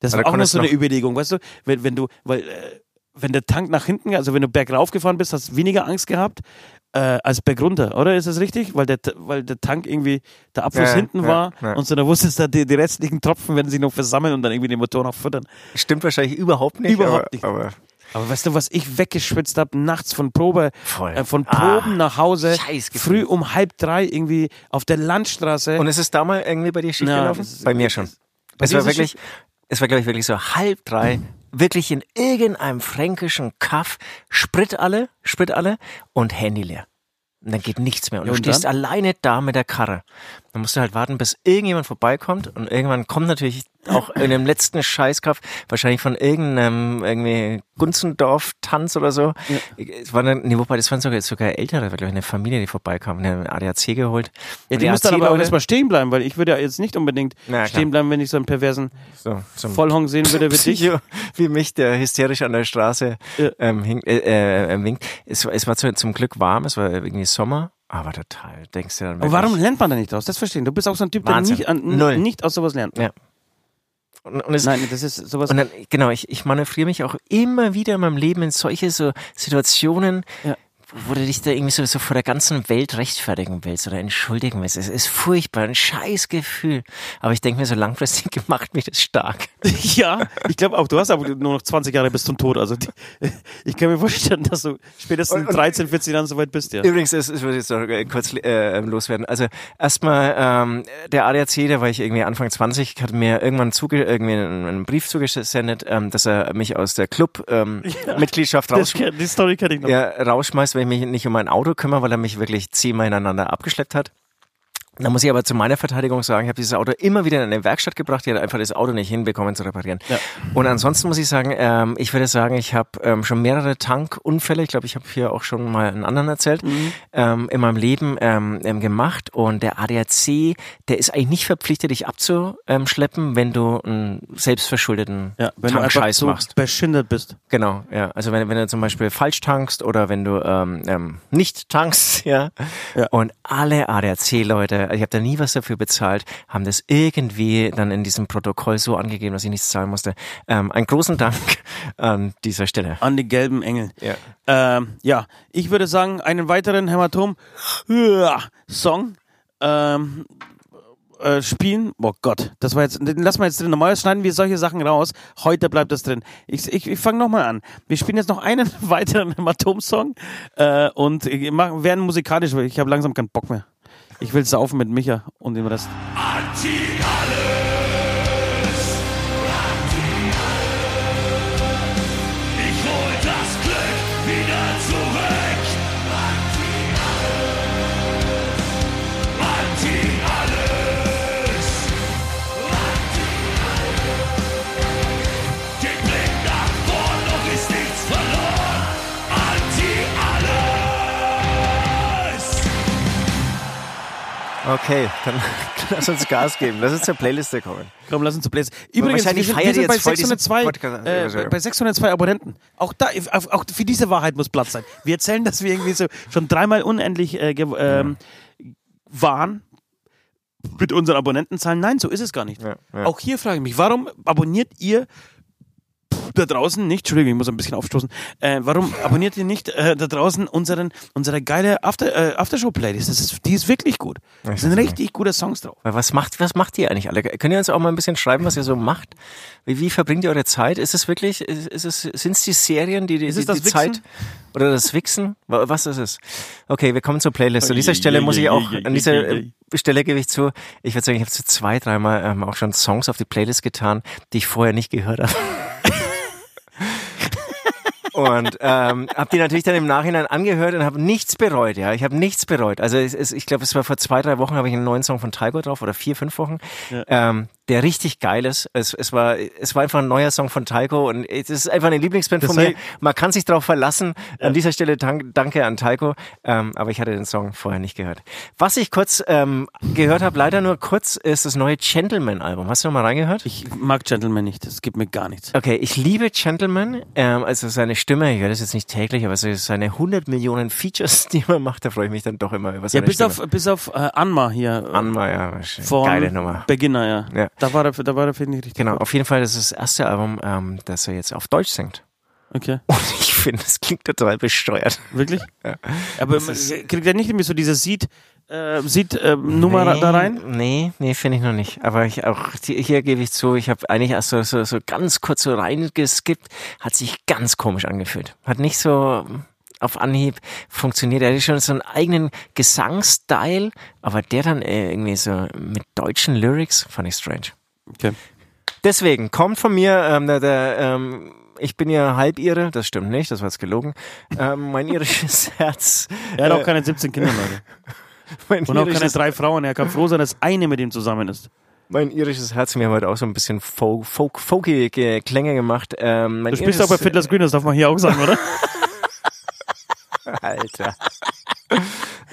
Das war auch noch so eine noch- Überlegung, weißt du, wenn, wenn du, weil, äh, wenn der Tank nach hinten, also wenn du bergauf gefahren bist, hast du weniger Angst gehabt äh, als bergunter, oder? Ist das richtig? Weil der, weil der Tank irgendwie, der Abfluss Ja, hinten ja, war ja. und so, da wusstest du, die, die restlichen Tropfen werden sich noch versammeln und dann irgendwie den Motor noch füttern. Stimmt wahrscheinlich überhaupt nicht. Überhaupt aber, nicht. Aber Aber weißt du, was ich weggeschwitzt habe nachts von Probe, äh, von Ah, Proben nach Hause, früh um halb drei irgendwie auf der Landstraße. Und ist es da mal irgendwie bei dir schief gelaufen? Bei mir schon. Bei Es war wirklich, es war glaube ich wirklich so halb drei, wirklich in irgendeinem fränkischen Kaff, Sprit alle, Sprit alle und Handy leer. Und dann geht nichts mehr. Und Ja, du und stehst dann? alleine da mit der Karre. Dann musst du halt warten, bis irgendjemand vorbeikommt. Und irgendwann kommt natürlich auch in dem letzten Scheißkaff, wahrscheinlich von irgendeinem irgendwie Gunzendorf-Tanz oder so. Es war nee, wobei, das waren sogar, sogar ältere, glaube ich, eine Familie, die vorbeikam, eine ADAC geholt. ja, Und die muss dann aber auch erstmal stehen bleiben, weil ich würde ja jetzt nicht unbedingt Na, stehen bleiben, wenn ich so einen perversen so, Vollhong sehen würde wie dich. Wie mich, der hysterisch an der Straße Ja. ähm, hing, äh, äh, äh, winkt. Es, war- es war zu, zum Glück warm, es war irgendwie Sommer, aber total, denkst du dann Aber warum lernt man da nicht aus? Das verstehen. Du bist auch so ein Typ, der Wahnsinn. nicht, an, nicht aus sowas lernt. Ja. Und, und, es, Nein, das ist sowas. und dann, genau, ich, ich manövriere mich auch immer wieder in meinem Leben in solche so Situationen, Ja. Wo du dich da irgendwie so, so vor der ganzen Welt rechtfertigen willst oder entschuldigen willst. Es ist furchtbar, ein scheiß Gefühl. Aber ich denke mir, so langfristig macht mich das stark. ja, ich glaube auch, du hast aber nur noch 20 Jahre bis zum Tod. Also die, ich kann mir vorstellen, dass du spätestens und, und 13, 14 Jahren soweit bist, ja. Übrigens, es, es wird jetzt noch äh, kurz äh, loswerden. Also erstmal ähm, der ADAC, der war ich irgendwie Anfang 20, hat mir irgendwann zuge irgendwie einen, einen Brief zugesendet, ähm, dass er mich aus der Club-Mitgliedschaft ähm, ja, raus die Story kenne ich noch. Ja, rausschmeißt, wenn ich mich nicht um mein Auto kümmere, weil er mich wirklich zehnmal ineinander abgeschleppt hat. Da muss ich aber zu meiner Verteidigung sagen, ich habe dieses Auto immer wieder in eine Werkstatt gebracht, die hat einfach das Auto nicht hinbekommen zu reparieren. Ja. Und ansonsten muss ich sagen, ähm, ich würde sagen, ich habe ähm, schon mehrere Tankunfälle, ich glaube, ich habe hier auch schon mal einen anderen erzählt, mhm. ähm, in meinem Leben ähm, ähm gemacht. Und der ADAC, der ist eigentlich nicht verpflichtet, dich abzuschleppen, wenn du einen selbstverschuldeten ja, wenn Tankscheiß du machst. beschindert bist. Genau, ja. Also wenn, wenn du zum Beispiel falsch tankst oder wenn du ähm, nicht tankst, ja. ja. Und alle ADAC-Leute ich habe da nie was dafür bezahlt, haben das irgendwie dann in diesem Protokoll so angegeben, dass ich nichts zahlen musste. Ähm, einen großen Dank an dieser Stelle. An die gelben Engel. Ja, ähm, ja ich würde sagen, einen weiteren Hämatom-Song. Ähm, äh, spielen. Oh Gott, das war jetzt, den lassen wir jetzt drin. Normalerweise schneiden wir solche Sachen raus. Heute bleibt das drin. Ich, ich, ich fange nochmal an. Wir spielen jetzt noch einen weiteren Hämatom-Song äh, und machen, werden musikalisch, weil ich habe langsam keinen Bock mehr. Ich will saufen mit Micha und dem Rest. Anti Okay, dann lass uns Gas geben. Lass uns zur Playliste kommen. Komm, lass uns zur Playlist. Übrigens, wir sind, wir sind bei, 602, äh, bei 602 Abonnenten. Auch da, auch für diese Wahrheit muss Platz sein. Wir erzählen, dass wir irgendwie so schon dreimal unendlich äh, ähm, waren mit unseren Abonnentenzahlen. Nein, so ist es gar nicht. Ja, ja. Auch hier frage ich mich, warum abonniert ihr da draußen nicht, Entschuldigung, ich muss ein bisschen aufstoßen, äh, warum abonniert ihr nicht äh, da draußen unseren, unsere geile After, äh, Aftershow-Playlist? Das ist, die ist wirklich gut. Da sind richtig gute Songs drauf. Was macht, was macht ihr eigentlich alle? Könnt ihr uns auch mal ein bisschen schreiben, was ihr so macht? Wie, wie verbringt ihr eure Zeit? Ist es wirklich, ist es, sind es die Serien, die die, die, die Zeit oder das Wichsen? Was ist es? Okay, wir kommen zur Playlist. An dieser Stelle muss ich auch, an dieser Stelle gebe ich zu, ich würde sagen, ich habe so zwei, dreimal ähm, auch schon Songs auf die Playlist getan, die ich vorher nicht gehört habe. Und ähm, habe die natürlich dann im Nachhinein angehört und habe nichts bereut. Ja, ich habe nichts bereut. Also es, es, ich glaube, es war vor zwei, drei Wochen habe ich einen neuen Song von Tygo drauf oder vier, fünf Wochen. Ja. Ähm, der richtig geil ist. Es, es, war, es war einfach ein neuer Song von Taiko und es ist einfach eine Lieblingsband das von mir. Man kann sich darauf verlassen. Ja. An dieser Stelle dank, danke an Taiko. Ähm, aber ich hatte den Song vorher nicht gehört. Was ich kurz ähm, gehört habe, leider nur kurz, ist das neue Gentleman-Album. Hast du noch mal reingehört? Ich mag Gentleman nicht. Das gibt mir gar nichts. Okay, ich liebe Gentleman. Ähm, also seine Stimme, ich höre das jetzt nicht täglich, aber seine 100 Millionen Features, die man macht, da freue ich mich dann doch immer über seine Ja, bis Stimme. auf, bis auf äh, Anma hier. Anma, ja. Von Geile Nummer. Beginner, ja. ja. Da war er, da war er finde ich richtig. Genau, gut. auf jeden Fall, das ist das erste Album, ähm, das er jetzt auf Deutsch singt. Okay. Und ich finde, es klingt total besteuert. Wirklich? Ja. Aber kriegt er nicht irgendwie so diese Seed, äh, Seed äh, Nummer nee, da rein? Nee, nee, finde ich noch nicht. Aber ich auch hier gebe ich zu, ich habe eigentlich erst so, so, so ganz kurz so reingeskippt, hat sich ganz komisch angefühlt. Hat nicht so auf Anhieb funktioniert. Er hat schon so einen eigenen Gesangsstyle, aber der dann äh, irgendwie so mit deutschen Lyrics fand ich strange. Okay. Deswegen kommt von mir ähm, der, der ähm, ich bin ja halb ihre, das stimmt nicht, das war jetzt gelogen. Ähm, mein irisches Herz. Er hat auch äh, keine 17 Kinder, Leute. Und auch keine drei Frauen. Er kann froh sein, dass eine mit ihm zusammen ist. Mein irisches Herz, mir hat heute auch so ein bisschen folk, folk, folky Klänge gemacht. Ähm, du spielst auch bei Fiddler's Green, das darf man hier auch sagen, oder? Alter.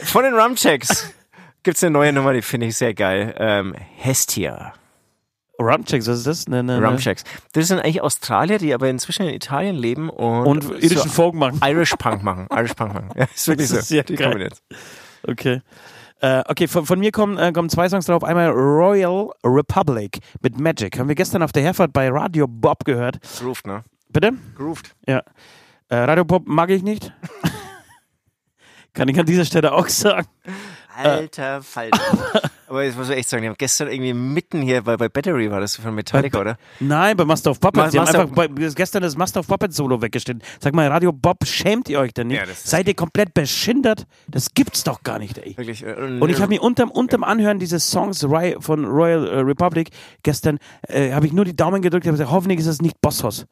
Von den Rumchecks gibt's eine neue Nummer, die finde ich sehr geil. Ähm, Hestia. Rumchecks, was ist das? Ne, ne, ne. Rumchecks. Das sind eigentlich Australier, die aber inzwischen in Italien leben und, und irischen so Folk machen. Irish Punk machen. Irish Punk machen. Ja, ist wirklich das so. Ist die kommen jetzt. Okay. Äh, okay, von, von mir kommen, äh, kommen zwei Songs drauf. Einmal Royal Republic mit Magic. Haben wir gestern auf der Herfahrt bei Radio Bob gehört. Grooved, ne? Bitte? Grooved. Ja. Äh, Radio Bob mag ich nicht. Kann ich an dieser Stelle auch sagen. Alter Falter. Aber jetzt muss ich echt sagen, die haben gestern irgendwie mitten hier bei, bei Battery war das von Metallica, oder? Nein, bei Master of Puppets. Ma- Die haben Master- einfach bei, gestern das Master of Puppets Solo weggestellt. Sag mal, Radio Bob, schämt ihr euch denn nicht? Ja, Seid ihr komplett beschindert? Das gibt's doch gar nicht, ey. Wirklich. äh, Und ich habe mir unterm, unterm Anhören dieses Songs von Royal äh, Republic gestern, äh, habe ich nur die Daumen gedrückt und gesagt, hoffentlich ist es nicht Bosshaus.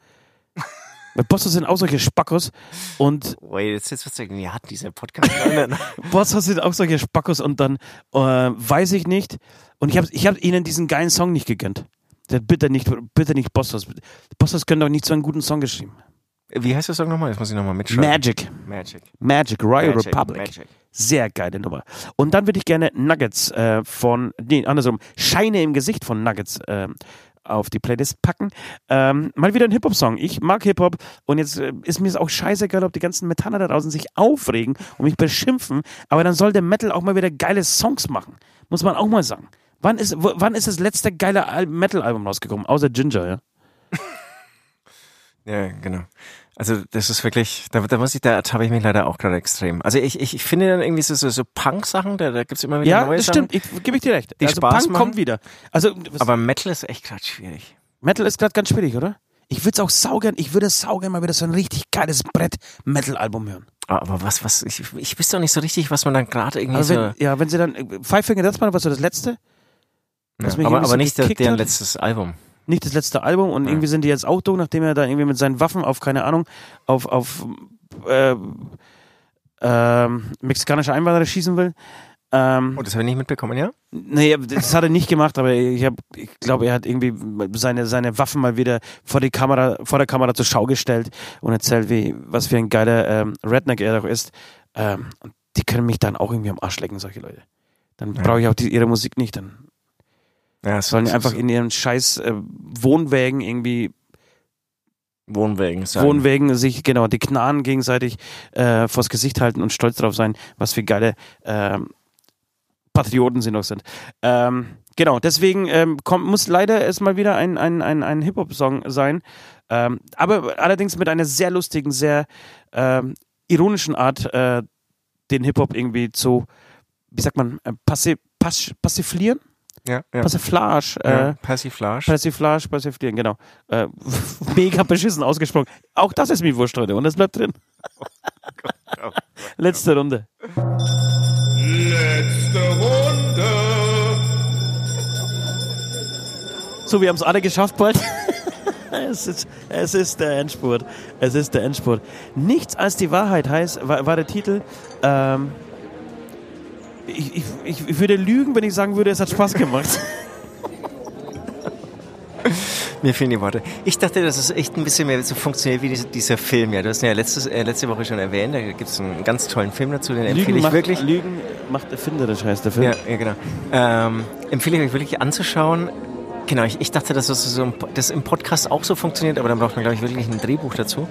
Weil Bosshaus sind auch solche Spackos und Wait, jetzt, jetzt wird's irgendwie hart, dieser Podcast. Bosshaus sind auch solche Spackos und dann äh, weiß ich nicht. Und ich habe ich hab ihnen diesen geilen Song nicht gegönnt. Der, bitte nicht, bitte nicht Bosshaus. Bosshaus können doch nicht so einen guten Song geschrieben. Wie heißt der Song nochmal? Jetzt muss ich nochmal mitschreiben. Magic. Magic. Magic, Royal Magic, Republic. Magic. Sehr geile Nummer. Und dann würde ich gerne Nuggets äh, von, nee, andersrum, Scheine im Gesicht von Nuggets ähm, auf die Playlist packen. Ähm, mal wieder ein Hip-Hop-Song. Ich mag Hip-Hop und jetzt äh, ist mir es auch scheißegal, ob die ganzen Metaller da draußen sich aufregen und mich beschimpfen, aber dann soll der Metal auch mal wieder geile Songs machen. Muss man auch mal sagen. Wann ist, wann ist das letzte geile Al Metal-Album rausgekommen? Außer Ginger, ja? Ja, genau. Also das ist wirklich, da, da muss ich, da ertappe ich mich leider auch gerade extrem. Also ich, ich, ich finde dann irgendwie so, so, so Punk-Sachen, da, da gibt's immer wieder Ja, neue das Sachen. stimmt. Ich, gebe ich dir recht. Die also Spaß Punk machen. kommt wieder. Also, Aber Metal ist echt gerade schwierig. Metal ist gerade ganz schwierig, oder? Ich würde es auch saugern, ich würde saugern mal wieder so ein richtig geiles Brett-Metal-Album hören. Ah, Aber was, was, ich, ich wüsste doch nicht so richtig, was man dann gerade irgendwie Also so. wenn, ja, wenn sie dann, äh, Five Finger Death Punch war so das letzte, mich aber, irgendwie so aber nicht der, deren hat. letztes Album. Nicht das letzte Album und irgendwie sind die jetzt auch durch, nachdem er da irgendwie mit seinen Waffen auf, keine Ahnung, auf, auf äh, ähm, mexikanische Einwanderer schießen will. Ähm, Oh, das habe ich nicht mitbekommen, ja? Nee, das hat er nicht gemacht, aber ich, hab, ich glaube, er hat irgendwie seine, seine Waffen mal wieder vor die Kamera, vor der Kamera zur Schau gestellt und erzählt, wie, was für ein geiler ähm, Redneck er doch ist. Ähm, und die können mich dann auch irgendwie am Arsch lecken, solche Leute. Dann Ja. brauche ich auch die, ihre Musik nicht. Dann Ja, es sollen einfach so in ihren scheiß äh, Wohnwägen irgendwie, Wohnwägen sein. Wohnwägen sich, genau, die Knarren gegenseitig äh, vors Gesicht halten und stolz drauf sein, was für geile ähm, Patrioten sie noch sind. Ähm, genau, deswegen ähm, kommt, muss leider erstmal wieder ein, ein, ein, ein Hip-Hop-Song sein. Ähm, aber allerdings mit einer sehr lustigen, sehr ähm, ironischen Art, äh, den Hip-Hop irgendwie zu, wie sagt man, äh, passi pass passiflieren? Ja, ja. Passiflage. ja. Äh, Persiflage. Persiflage, persiflieren, genau. Äh, mega beschissen ausgesprochen. Auch das ist mir wurscht heute und das bleibt drin. Letzte Runde. Letzte Runde. So, wir haben es alle geschafft bald. es, ist, es ist der Endspurt. Es ist der Endspurt. Nichts als die Wahrheit heißt, war, war der Titel. Ähm, ich, ich, ich, würde lügen, wenn ich sagen würde, es hat Spaß gemacht. Mir fehlen die Worte. Ich dachte, dass es echt ein bisschen mehr so funktioniert wie dieser, Film. Ja, du hast ihn ja letztes, äh, letzte Woche schon erwähnt. Da gibt es einen ganz tollen Film dazu, den empfehle Lügen ich macht, wirklich. Lügen macht erfinderisch, heißt der Film. Ja, ja genau. Ähm, empfehle ich euch wirklich anzuschauen. Genau, ich, ich dachte, dass das, so im, das im Podcast auch so funktioniert, aber dann braucht man, glaube ich, wirklich ein Drehbuch dazu.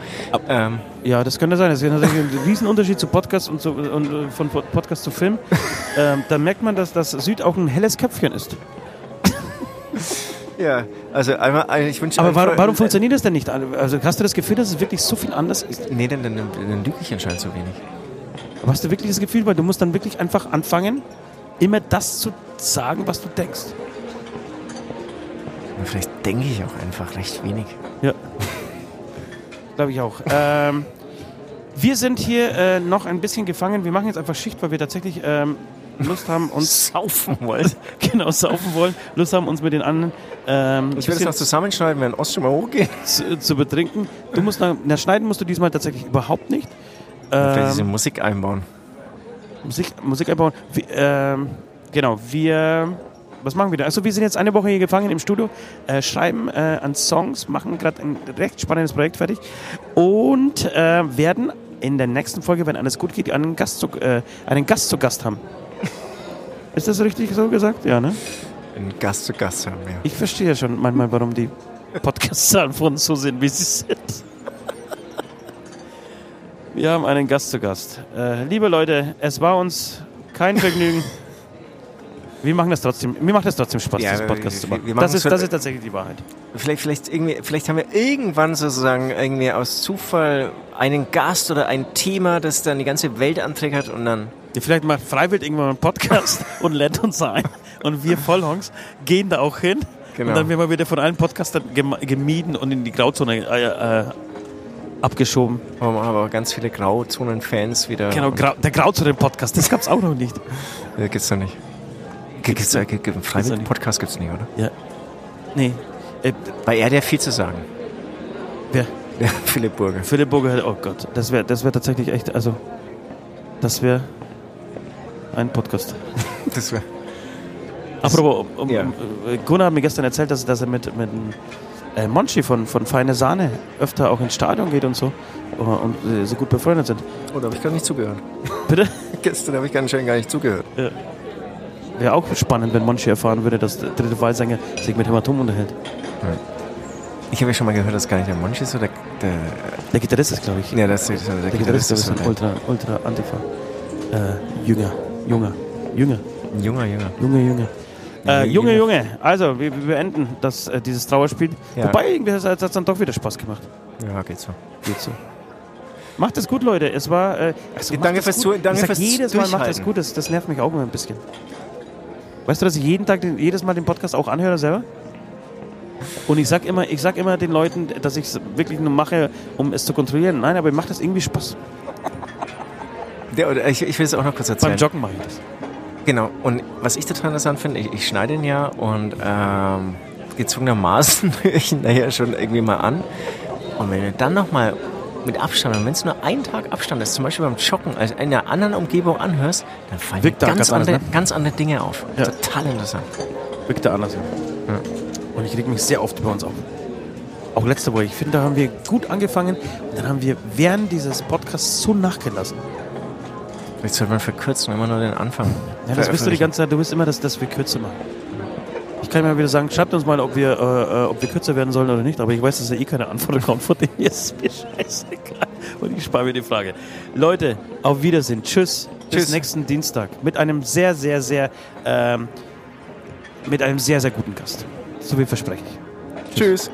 Ähm, Ja, das könnte sein. Das ist natürlich ein Riesenunterschied zu Podcast und, zu, und äh, von Pod- Podcast zu Film. ähm, da merkt man, dass das Süd auch ein helles Köpfchen ist. ja, also einmal, also ich wünsche Aber warum, warum funktioniert das denn nicht? Also hast du das Gefühl, dass es wirklich so viel anders ist? Nee, dann, dann, dann lüge ich anscheinend so wenig. Aber hast du wirklich das Gefühl, weil du musst dann wirklich einfach anfangen, immer das zu sagen, was du denkst? Und vielleicht denke ich auch einfach recht wenig. Ja. Glaube ich auch. ähm, wir sind hier äh, noch ein bisschen gefangen. Wir machen jetzt einfach Schicht, weil wir tatsächlich ähm, Lust haben, uns Saufen wollen. genau saufen wollen, Lust haben, uns mit den anderen ähm, Ich werde es noch zusammenschneiden, wenn Ost schon mal hochgeht. zu, zu betrinken. Du musst noch, na, schneiden musst du diesmal tatsächlich überhaupt nicht. Vielleicht diese Ähm, Musik einbauen. Musik, Musik einbauen. Wir, ähm, genau, wir. Was machen wir da? Also wir sind jetzt eine Woche hier gefangen im Studio, äh, schreiben äh, an Songs, machen gerade ein recht spannendes Projekt fertig und äh, werden in der nächsten Folge, wenn alles gut geht, einen Gast zu, äh, einen Gast zu Gast haben. Ist das richtig so gesagt? Ja, ne? Ein Gast zu Gast haben, ja. Ich verstehe schon manchmal, warum die Podcast-Zahlen von uns so sind, wie sie sind. Wir haben einen Gast zu Gast. Äh, liebe Leute, es war uns kein Vergnügen. Wir machen das trotzdem, mir macht das trotzdem Spaß, Ja, diesen Podcast zu machen. machen das, ist, es- das ist tatsächlich die Wahrheit. Vielleicht, vielleicht, irgendwie, vielleicht haben wir irgendwann sozusagen irgendwie aus Zufall einen Gast oder ein Thema, das dann die ganze Welt anträgert und dann. Ja, vielleicht macht Freiwild irgendwann einen Podcast und lädt uns ein. Und wir Vollhongs gehen da auch hin. Genau. Und dann werden wir wieder von allen Podcastern gem gemieden und in die Grauzone äh, äh, abgeschoben. haben wir aber ganz viele Grauzonen-Fans wieder. Genau, Grau der Grauzonen-Podcast, das gab's auch noch nicht. Ja, gibt's doch nicht. Gibt's, gibt, freiwilligen nicht. Podcast gibt's nicht, oder? Ja. Nee. Äh, Bei er hat viel zu sagen. wer? Ja, Philipp Burger. Philipp Burger, hätte- oh Gott, das wäre das wär tatsächlich echt, also, das wäre ein Podcast. Das wär, Apropos, um, um, Ja. äh, Gunnar hat mir gestern erzählt, dass, dass er mit, mit äh, Monchi von, von Feine Sahne öfter auch ins Stadion geht und so und äh, so gut befreundet sind. oh, da habe ich gar nicht zugehört. Bitte? Gestern habe ich ganz schön gar nicht zugehört. Wäre auch spannend, wenn Monchi erfahren würde, dass der dritte Wahlsänger sich mit Hämatom unterhält. Ich habe ja schon mal gehört, dass gar nicht der Monch ist oder der. Der Gitarrist ist, glaube ich. Ja, das ist der, der Gitarrist ist ein Ultra, Ultra Antifa. Äh, Jünger. Junger. Jünger. junger, junger. Junge, Junge. Ja, Äh, Junge, Junge. Also, wir, wir beenden das, äh, dieses Trauerspiel. Ja. Wobei, irgendwie hat es dann doch wieder Spaß gemacht. Ja, geht so. Geht so. Macht es gut, Leute. Es war. Äh, also Ja, danke fürs gut. Zu- danke fürs jedes Mal macht es gut. Das, das nervt mich auch immer ein bisschen. Weißt du, dass ich jeden Tag, jedes Mal den Podcast auch anhöre selber? Und ich sag immer, ich sag immer den Leuten, dass ich es wirklich nur mache, um es zu kontrollieren. Nein, aber mir macht das irgendwie Spaß. Der, ich, ich will es auch noch kurz erzählen. Beim Joggen mache ich das. Genau, und was ich total interessant finde, ich, ich schneide ihn ja und ähm, gezwungenermaßen höre ich ihn nachher schon irgendwie mal an. Und wenn du dann nochmal mit Abstand, und wenn es nur ein Tag Abstand ist, zum Beispiel beim Joggen, also in einer anderen Umgebung anhörst, dann fallen dir Wirkt ganz, ganz anders, andere, ne? ganz andere Dinge auf. Ja. Total interessant. Wirkt da anders. Und ich reg mich sehr oft über uns auf. Auch letzte Woche. Ich finde, da haben wir gut angefangen und dann haben wir während dieses Podcasts so nachgelassen. Vielleicht sollte man verkürzen, immer nur den Anfang. Ja, das bist du die ganze Zeit. Du bist immer, dass, dass wir kürzer machen. Ich kann mal wieder sagen, schreibt uns mal, ob wir, äh, äh, ob wir kürzer werden sollen oder nicht. Aber ich weiß, dass ja eh keine Antwort kommt. Von dem ist mir scheißegal. Und ich spare mir die Frage. Leute, auf Wiedersehen. Tschüss. Bis Tschüss. nächsten Dienstag. Mit einem sehr, sehr, sehr, ähm, mit einem sehr, sehr guten Gast. So viel verspreche ich. Tschüss.